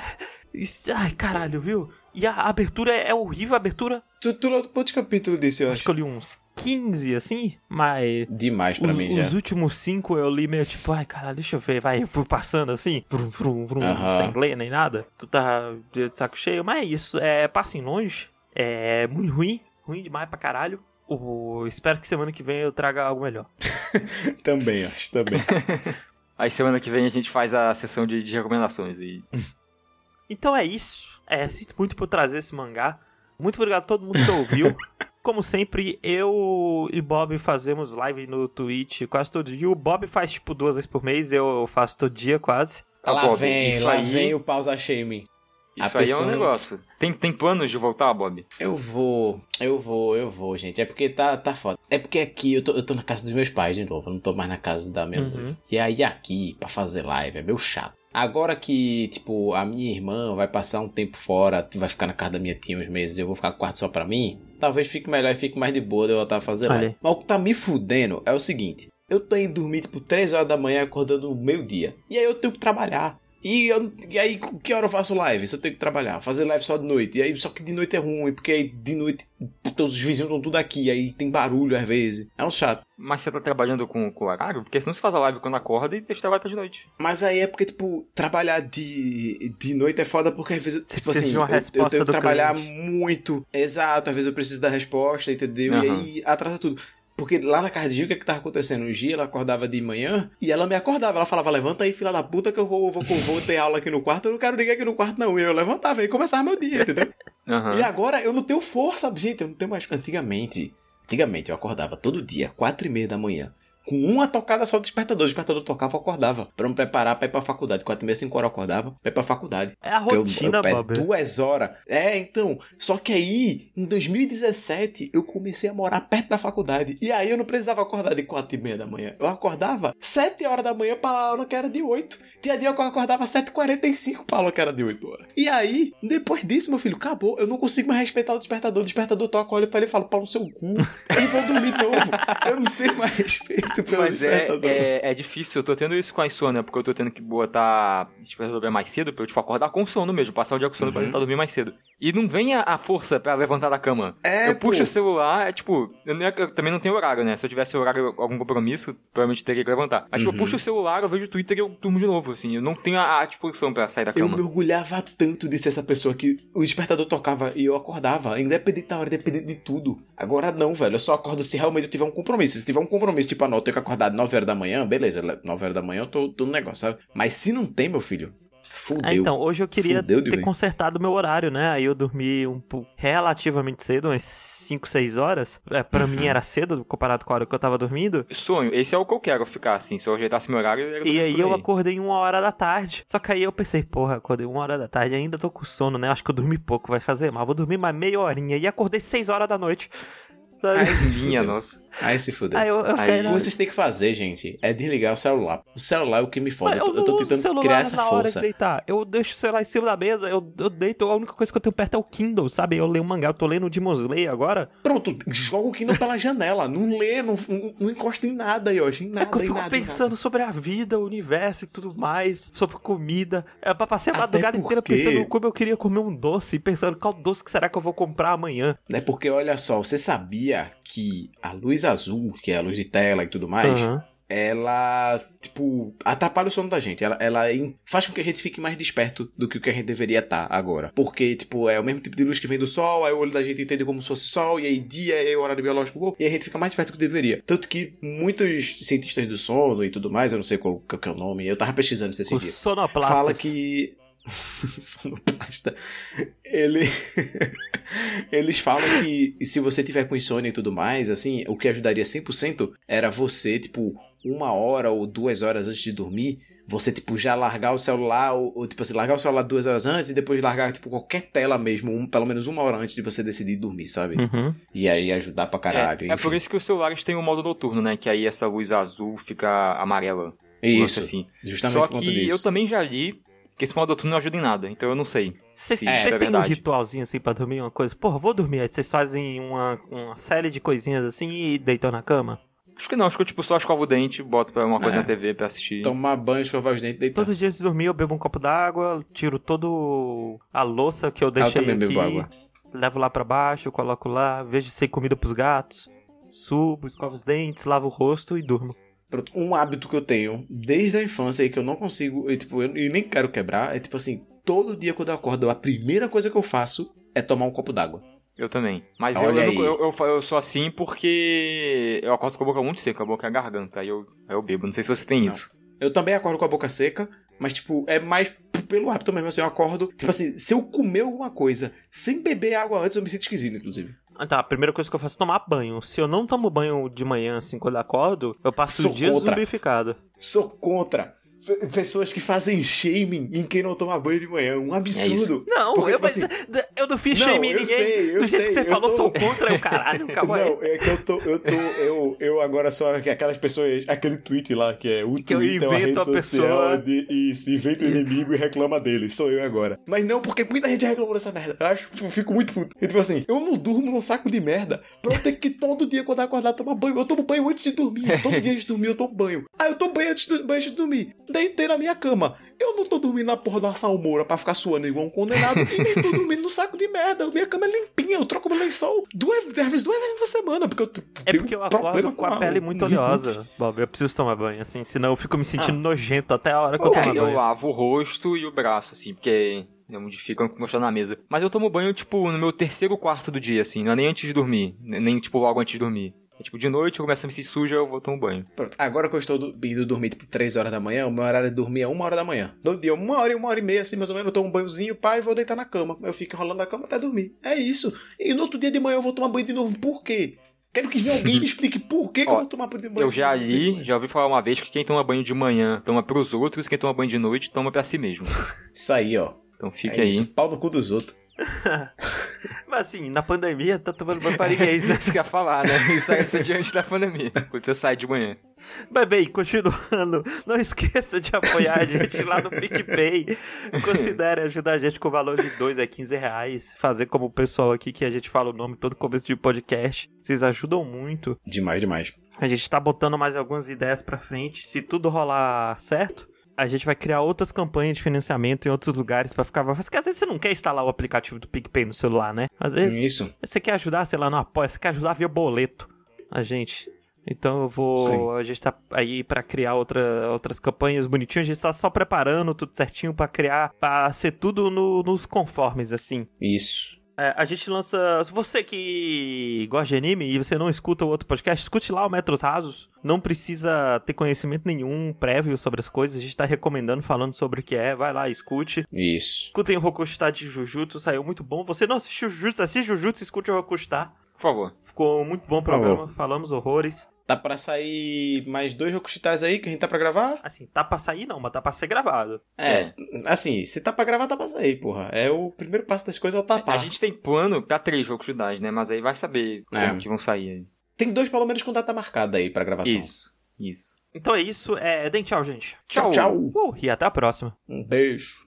Isso- Ai, caralho, viu? E a abertura é é horrível, a abertura... Tu, tu leu quantos capítulos disso, eu Acho acho? que eu li uns 15, assim, mas... Demais pra Os, mim já. os últimos cinco eu li meio tipo, ai caralho, deixa eu ver, vai, eu fui passando assim, vrum, vrum, vrum, sem ler nem nada. Tu tá de saco cheio, mas é isso, é, passem longe, é muito ruim. ruim demais pra caralho. O... Espero que semana que vem eu traga algo melhor. também, acho, também. Aí semana que vem a gente faz a sessão de, de recomendações e. Então é isso. É, sinto muito por trazer esse mangá. Muito obrigado a todo mundo que ouviu. Como sempre, eu e Bob fazemos live no Twitch quase todo dia. O Bob faz tipo duas vezes por mês, eu faço todo dia quase. Ah, lá Bob, vem, isso lá aí- vem o pausa shaming. Isso A aí é um negócio. Tem, tem planos de voltar, Bob? Eu vou, eu vou, eu vou, gente. É porque tá, tá foda. É porque aqui eu tô, eu tô na casa dos meus pais de novo. Eu não tô mais na casa da minha Uhum. mãe. E aí aqui, pra fazer live, é meio chato. Agora que, tipo, a minha irmã vai passar um tempo fora, vai ficar na casa da minha tia uns meses e eu vou ficar com o quarto só pra mim, talvez fique melhor e fique mais de boa de eu voltar a fazer Olha live. Mas o que tá me fudendo é o seguinte. Eu tô indo dormir, tipo, 3 horas da manhã, acordando no meio-dia. E aí eu tenho que trabalhar. E, eu- e aí, que hora eu faço live? Se eu tenho que trabalhar, fazer live só de noite. E aí, só que de noite é ruim, porque aí de noite todos os vizinhos estão tudo aqui, aí tem barulho às vezes. É um chato. Mas você tá trabalhando com, com horário? Porque senão você faz a live quando acorda e deixa trabalho pra de noite. Mas aí é porque, tipo, trabalhar de, de noite é foda porque às vezes, Você tipo assim, de uma eu- eu, resposta tenho que trabalhar cliente. muito. Exato, às vezes eu preciso da resposta, entendeu? E Aham. aí atrasa tudo. Porque lá na Gil, o que é que tava acontecendo? Um dia ela acordava de manhã e ela me acordava. Ela falava, levanta aí, filha da puta, que eu vou, vou, vou ter aula aqui no quarto. Eu não quero ninguém aqui no quarto, não. E eu levantava e começava meu dia, entendeu? Aham. E agora eu não tenho força, gente. Eu não tenho mais. Antigamente, antigamente eu acordava todo dia, quatro e meia da manhã. Com uma tocada só do despertador. O despertador tocava, eu acordava. Pra me preparar pra ir pra faculdade. Quatro e meia, cinco horas eu acordava pra ir pra faculdade. É a eu- rotina, eu, é Bob. duas horas. É, então. Só que aí, em 2017, eu comecei a morar perto da faculdade. E aí eu não precisava acordar de quatro e meia da manhã. Eu acordava sete horas da manhã pra aula que era de oito. Tinha dia que eu acordava sete e quarenta e cinco pra aula que era de oito horas. E aí, depois disso, meu filho, acabou. Eu não consigo mais respeitar o despertador. O despertador toca, olha pra ele e fala, pau no seu cu. E vou dormir novo. Eu não tenho mais respeito Mas é, é, é difícil, eu tô tendo isso com a insônia, porque eu tô tendo que botar despertador mais cedo, pra eu, tipo, acordar com sono mesmo, passar o dia com sono pra Uhum. tentar dormir mais cedo. E não vem a, a força pra levantar da cama. É, eu puxo pô. o celular, é tipo, eu, não eu também não tenho horário, né? Se eu tivesse horário, algum compromisso, provavelmente teria que levantar. Mas, tipo, eu Uhum. puxo o celular, eu vejo o Twitter e eu durmo de novo, assim. Eu não tenho a, a disposição pra sair da Eu cama. me orgulhava tanto de ser essa pessoa que o despertador tocava e eu acordava, independente da hora, independente de tudo. Agora não, velho. Eu só acordo se realmente eu tiver um compromisso. Se tiver um compromisso, tipo, ah, não, eu tenho que acordar 9 horas da manhã, beleza, 9 horas da manhã eu tô, tô no negócio, sabe? Mas se não tem, meu filho, fudeu. É, então, hoje eu queria Fudeu ter consertado meu horário, né? Aí eu dormi um relativamente cedo, umas 5, 6 horas. É, pra Uhum. mim era cedo comparado com a hora que eu tava dormindo. Sonho, esse é o que eu quero ficar, assim. Se eu ajeitasse meu horário, eu ia E aí por eu acordei uma hora da tarde. Só que aí eu pensei, porra, acordei uma hora da tarde, ainda tô com sono, né? Acho que eu dormi pouco, vai fazer mal. Vou dormir mais meia horinha. E acordei 6 horas da noite. Sabe? Ai, se Minha, fudeu. nossa. Aí se fudeu. Aí eu, eu Aí caí O que vocês têm que fazer, gente, é desligar o celular. O celular é o que me foda. Eu tô, eu tô tentando celular criar essa na hora força. de deitar. Eu deixo o celular em cima da mesa, eu, eu deito, a única coisa que eu tenho perto é o Kindle, sabe? Eu leio um mangá, eu tô lendo o Demon Slayer agora. Pronto, joga o Kindle pela janela. Não lê, não, não, não encosta em nada aí, ó. Em É nada, que eu fico nada, pensando sobre a vida, o universo e tudo mais, sobre comida. É pra passei a madrugada inteira porque- pensando como eu queria comer um doce, pensando qual doce que será que eu vou comprar amanhã. É porque, olha só, você sabia que a luz azul, que é a luz de tela e tudo mais, Aham. ela, tipo, atrapalha o sono da gente. Ela, ela faz com que a gente fique mais desperto do que o que a gente deveria estar agora. Porque, tipo, é o mesmo tipo de luz que vem do sol, aí o olho da gente entende como se fosse sol, e aí dia é o horário biológico, e a gente fica mais desperto do que deveria. Tanto que muitos cientistas do sono e tudo mais, eu não sei qual, qual que é o nome, eu tava pesquisando dias. sonoplastas. Fala que. Sonoplasta. Ele. Eles falam que se você tiver com insônia e tudo mais, assim, o que ajudaria 100% era você, tipo, uma hora ou duas horas antes de dormir, você, tipo, já largar o celular, ou, ou, tipo assim, largar o celular duas horas antes e depois largar, tipo, qualquer tela mesmo, um- pelo menos uma hora antes de você decidir dormir, sabe? Uhum. E aí ajudar pra caralho. É, é por isso que os celulares têm o modo noturno, né? Que aí essa luz azul fica amarela. Um Isso, assim. justamente Só por conta que disso. eu também já li que esse modo noturno não ajuda em nada, então eu não sei. Vocês vocês é têm um ritualzinho assim pra dormir uma coisa? Porra, vou dormir. Aí vocês fazem uma, uma série de coisinhas assim e deitam na cama? Acho que não, acho que eu tipo, só escovo o dente, boto pra uma coisa É. na TV pra assistir. Tomar banho, escovar os dentes e deitar. Todos os dias antes de dormir eu bebo um copo d'água, tiro todo a louça que eu Ah, eu deixei aqui, bebo água. levo lá pra baixo, coloco lá, vejo se tem comida pros gatos, subo, escovo os dentes, lavo o rosto e durmo. Pronto, um hábito que eu tenho desde a infância e que eu não consigo, e, tipo, eu, e nem quero quebrar, é tipo assim, todo dia quando eu acordo, a primeira coisa que eu faço é tomar um copo d'água. Eu também. Mas eu, eu, eu, eu, sou assim porque eu acordo com a boca muito seca, a boca é a garganta. Aí eu, aí eu bebo. Não sei se você tem Não. isso. Eu também acordo com a boca seca, mas, tipo, é mais pelo hábito mesmo. Assim, eu acordo. Tipo assim, se eu comer alguma coisa sem beber água antes, eu me sinto esquisito, inclusive. Ah, tá, a primeira coisa que eu faço é tomar banho. Se eu não tomo banho de manhã, assim, quando eu acordo, eu passo Sou o dia contra. zumbificado. Sou contra. Pessoas que fazem shaming em quem não toma banho de manhã. Um absurdo. Não, Porque, eu, tipo assim- eu não fiz Não, shame em eu ninguém. sei, eu Do jeito que sei, você eu falou, tô- sou contra, eu caralho, aí. Não, é que eu tô, eu tô, eu, eu agora sou aquelas pessoas, aquele tweet lá que é o Que eu Twitter é uma invento rede a pessoa. de, e se inventa o inimigo e reclama dele, sou eu agora. Mas não, porque muita gente reclamou dessa merda, eu acho, eu fico muito puto. E, tipo assim, eu não durmo num saco de merda pra eu ter que todo dia quando eu acordar tomar banho, eu tomo banho antes de dormir, todo dia antes de dormir eu tomo banho. Ah, eu tomo banho antes de, banho antes de dormir, deitei na minha cama. Eu não tô dormindo na porra da salmoura pra ficar suando igual um condenado e nem tô dormindo no saco de merda. Minha cama é limpinha, eu troco meu lençol duas, às vezes duas vezes na semana, porque eu É porque eu acordo com a pele muito oleosa, Bob. Eu preciso tomar banho, assim, senão eu fico me sentindo nojento até a hora que eu É, tomar eu banho. lavo o rosto e o braço, assim, porque é onde fica mostrando na mesa. Mas eu tomo banho, tipo, no meu terceiro quarto do dia, assim, não é nem antes de dormir, nem, tipo, logo antes de dormir. É, tipo, de noite eu começo a me sentir suja, eu vou tomar banho. Pronto, agora que eu estou do- indo dormir tipo 3 horas da manhã, o meu horário de dormir é 1 hora da manhã. Todo dia, uma hora e uma hora e meia, assim, mais ou menos, eu tomo um banhozinho, pai, e vou deitar na cama. Eu fico enrolando na cama até dormir. É isso. E no outro dia de manhã eu vou tomar banho de novo. Por quê? Quero que alguém me explique por que, que eu Ó, vou tomar banho de banho. Eu já li, já ouvi falar uma vez que quem toma banho de manhã toma pros outros, quem toma banho de noite toma pra si mesmo. Isso aí, ó. Então fique é aí. isso, pau no cu dos outros. Mas assim, na pandemia, tá tomando banho pra ninguém, né? Isso que eu ia falar, né? Isso aí é diante da pandemia, quando você sai de manhã. Mas bem, continuando, não esqueça de apoiar a gente lá no PicPay. Considere ajudar a gente com o valor de 2 a 15 reais. Fazer como o pessoal aqui que a gente fala o nome todo começo de podcast. Vocês ajudam muito. Demais, demais. A gente tá botando mais algumas ideias pra frente. Se tudo rolar certo, a gente vai criar outras campanhas de financiamento em outros lugares pra ficar. Porque às vezes você não quer instalar o aplicativo do PicPay no celular, né? Às vezes Isso. você quer ajudar, sei lá, no apoia, você quer ajudar via boleto a gente. Então eu vou. Sim. A gente tá aí pra criar outra, outras campanhas bonitinhas. A gente tá só preparando tudo certinho pra criar, pra ser tudo no- nos conformes, assim. Isso. É, a gente lança. Se você que gosta de anime e você não escuta o outro podcast, escute lá o Metros Rasos. Não precisa ter conhecimento nenhum prévio sobre as coisas. A gente tá recomendando, falando sobre o que é. Vai lá, escute. Isso. Escutem o Rokushita de Jujutsu, saiu muito bom. Você não assistiu Jujutsu, assiste Jujutsu, escute o Rokushita. Por favor. Ficou muito bom o programa, falamos horrores. Tá pra sair mais dois Rokushitais aí que a gente tá pra gravar? Assim, tá pra sair não, mas tá pra ser gravado. É. Assim, se tá pra gravar, tá pra sair, porra. É o primeiro passo das coisas é o tapar. A gente tem plano pra três idade, né? Mas aí vai saber É. como que vão sair aí. Tem dois, pelo menos, com data marcada aí pra gravação. Isso, isso. Então é isso, é, deem tchau, gente. Tchau, tchau. Uh, e até a próxima. Um beijo.「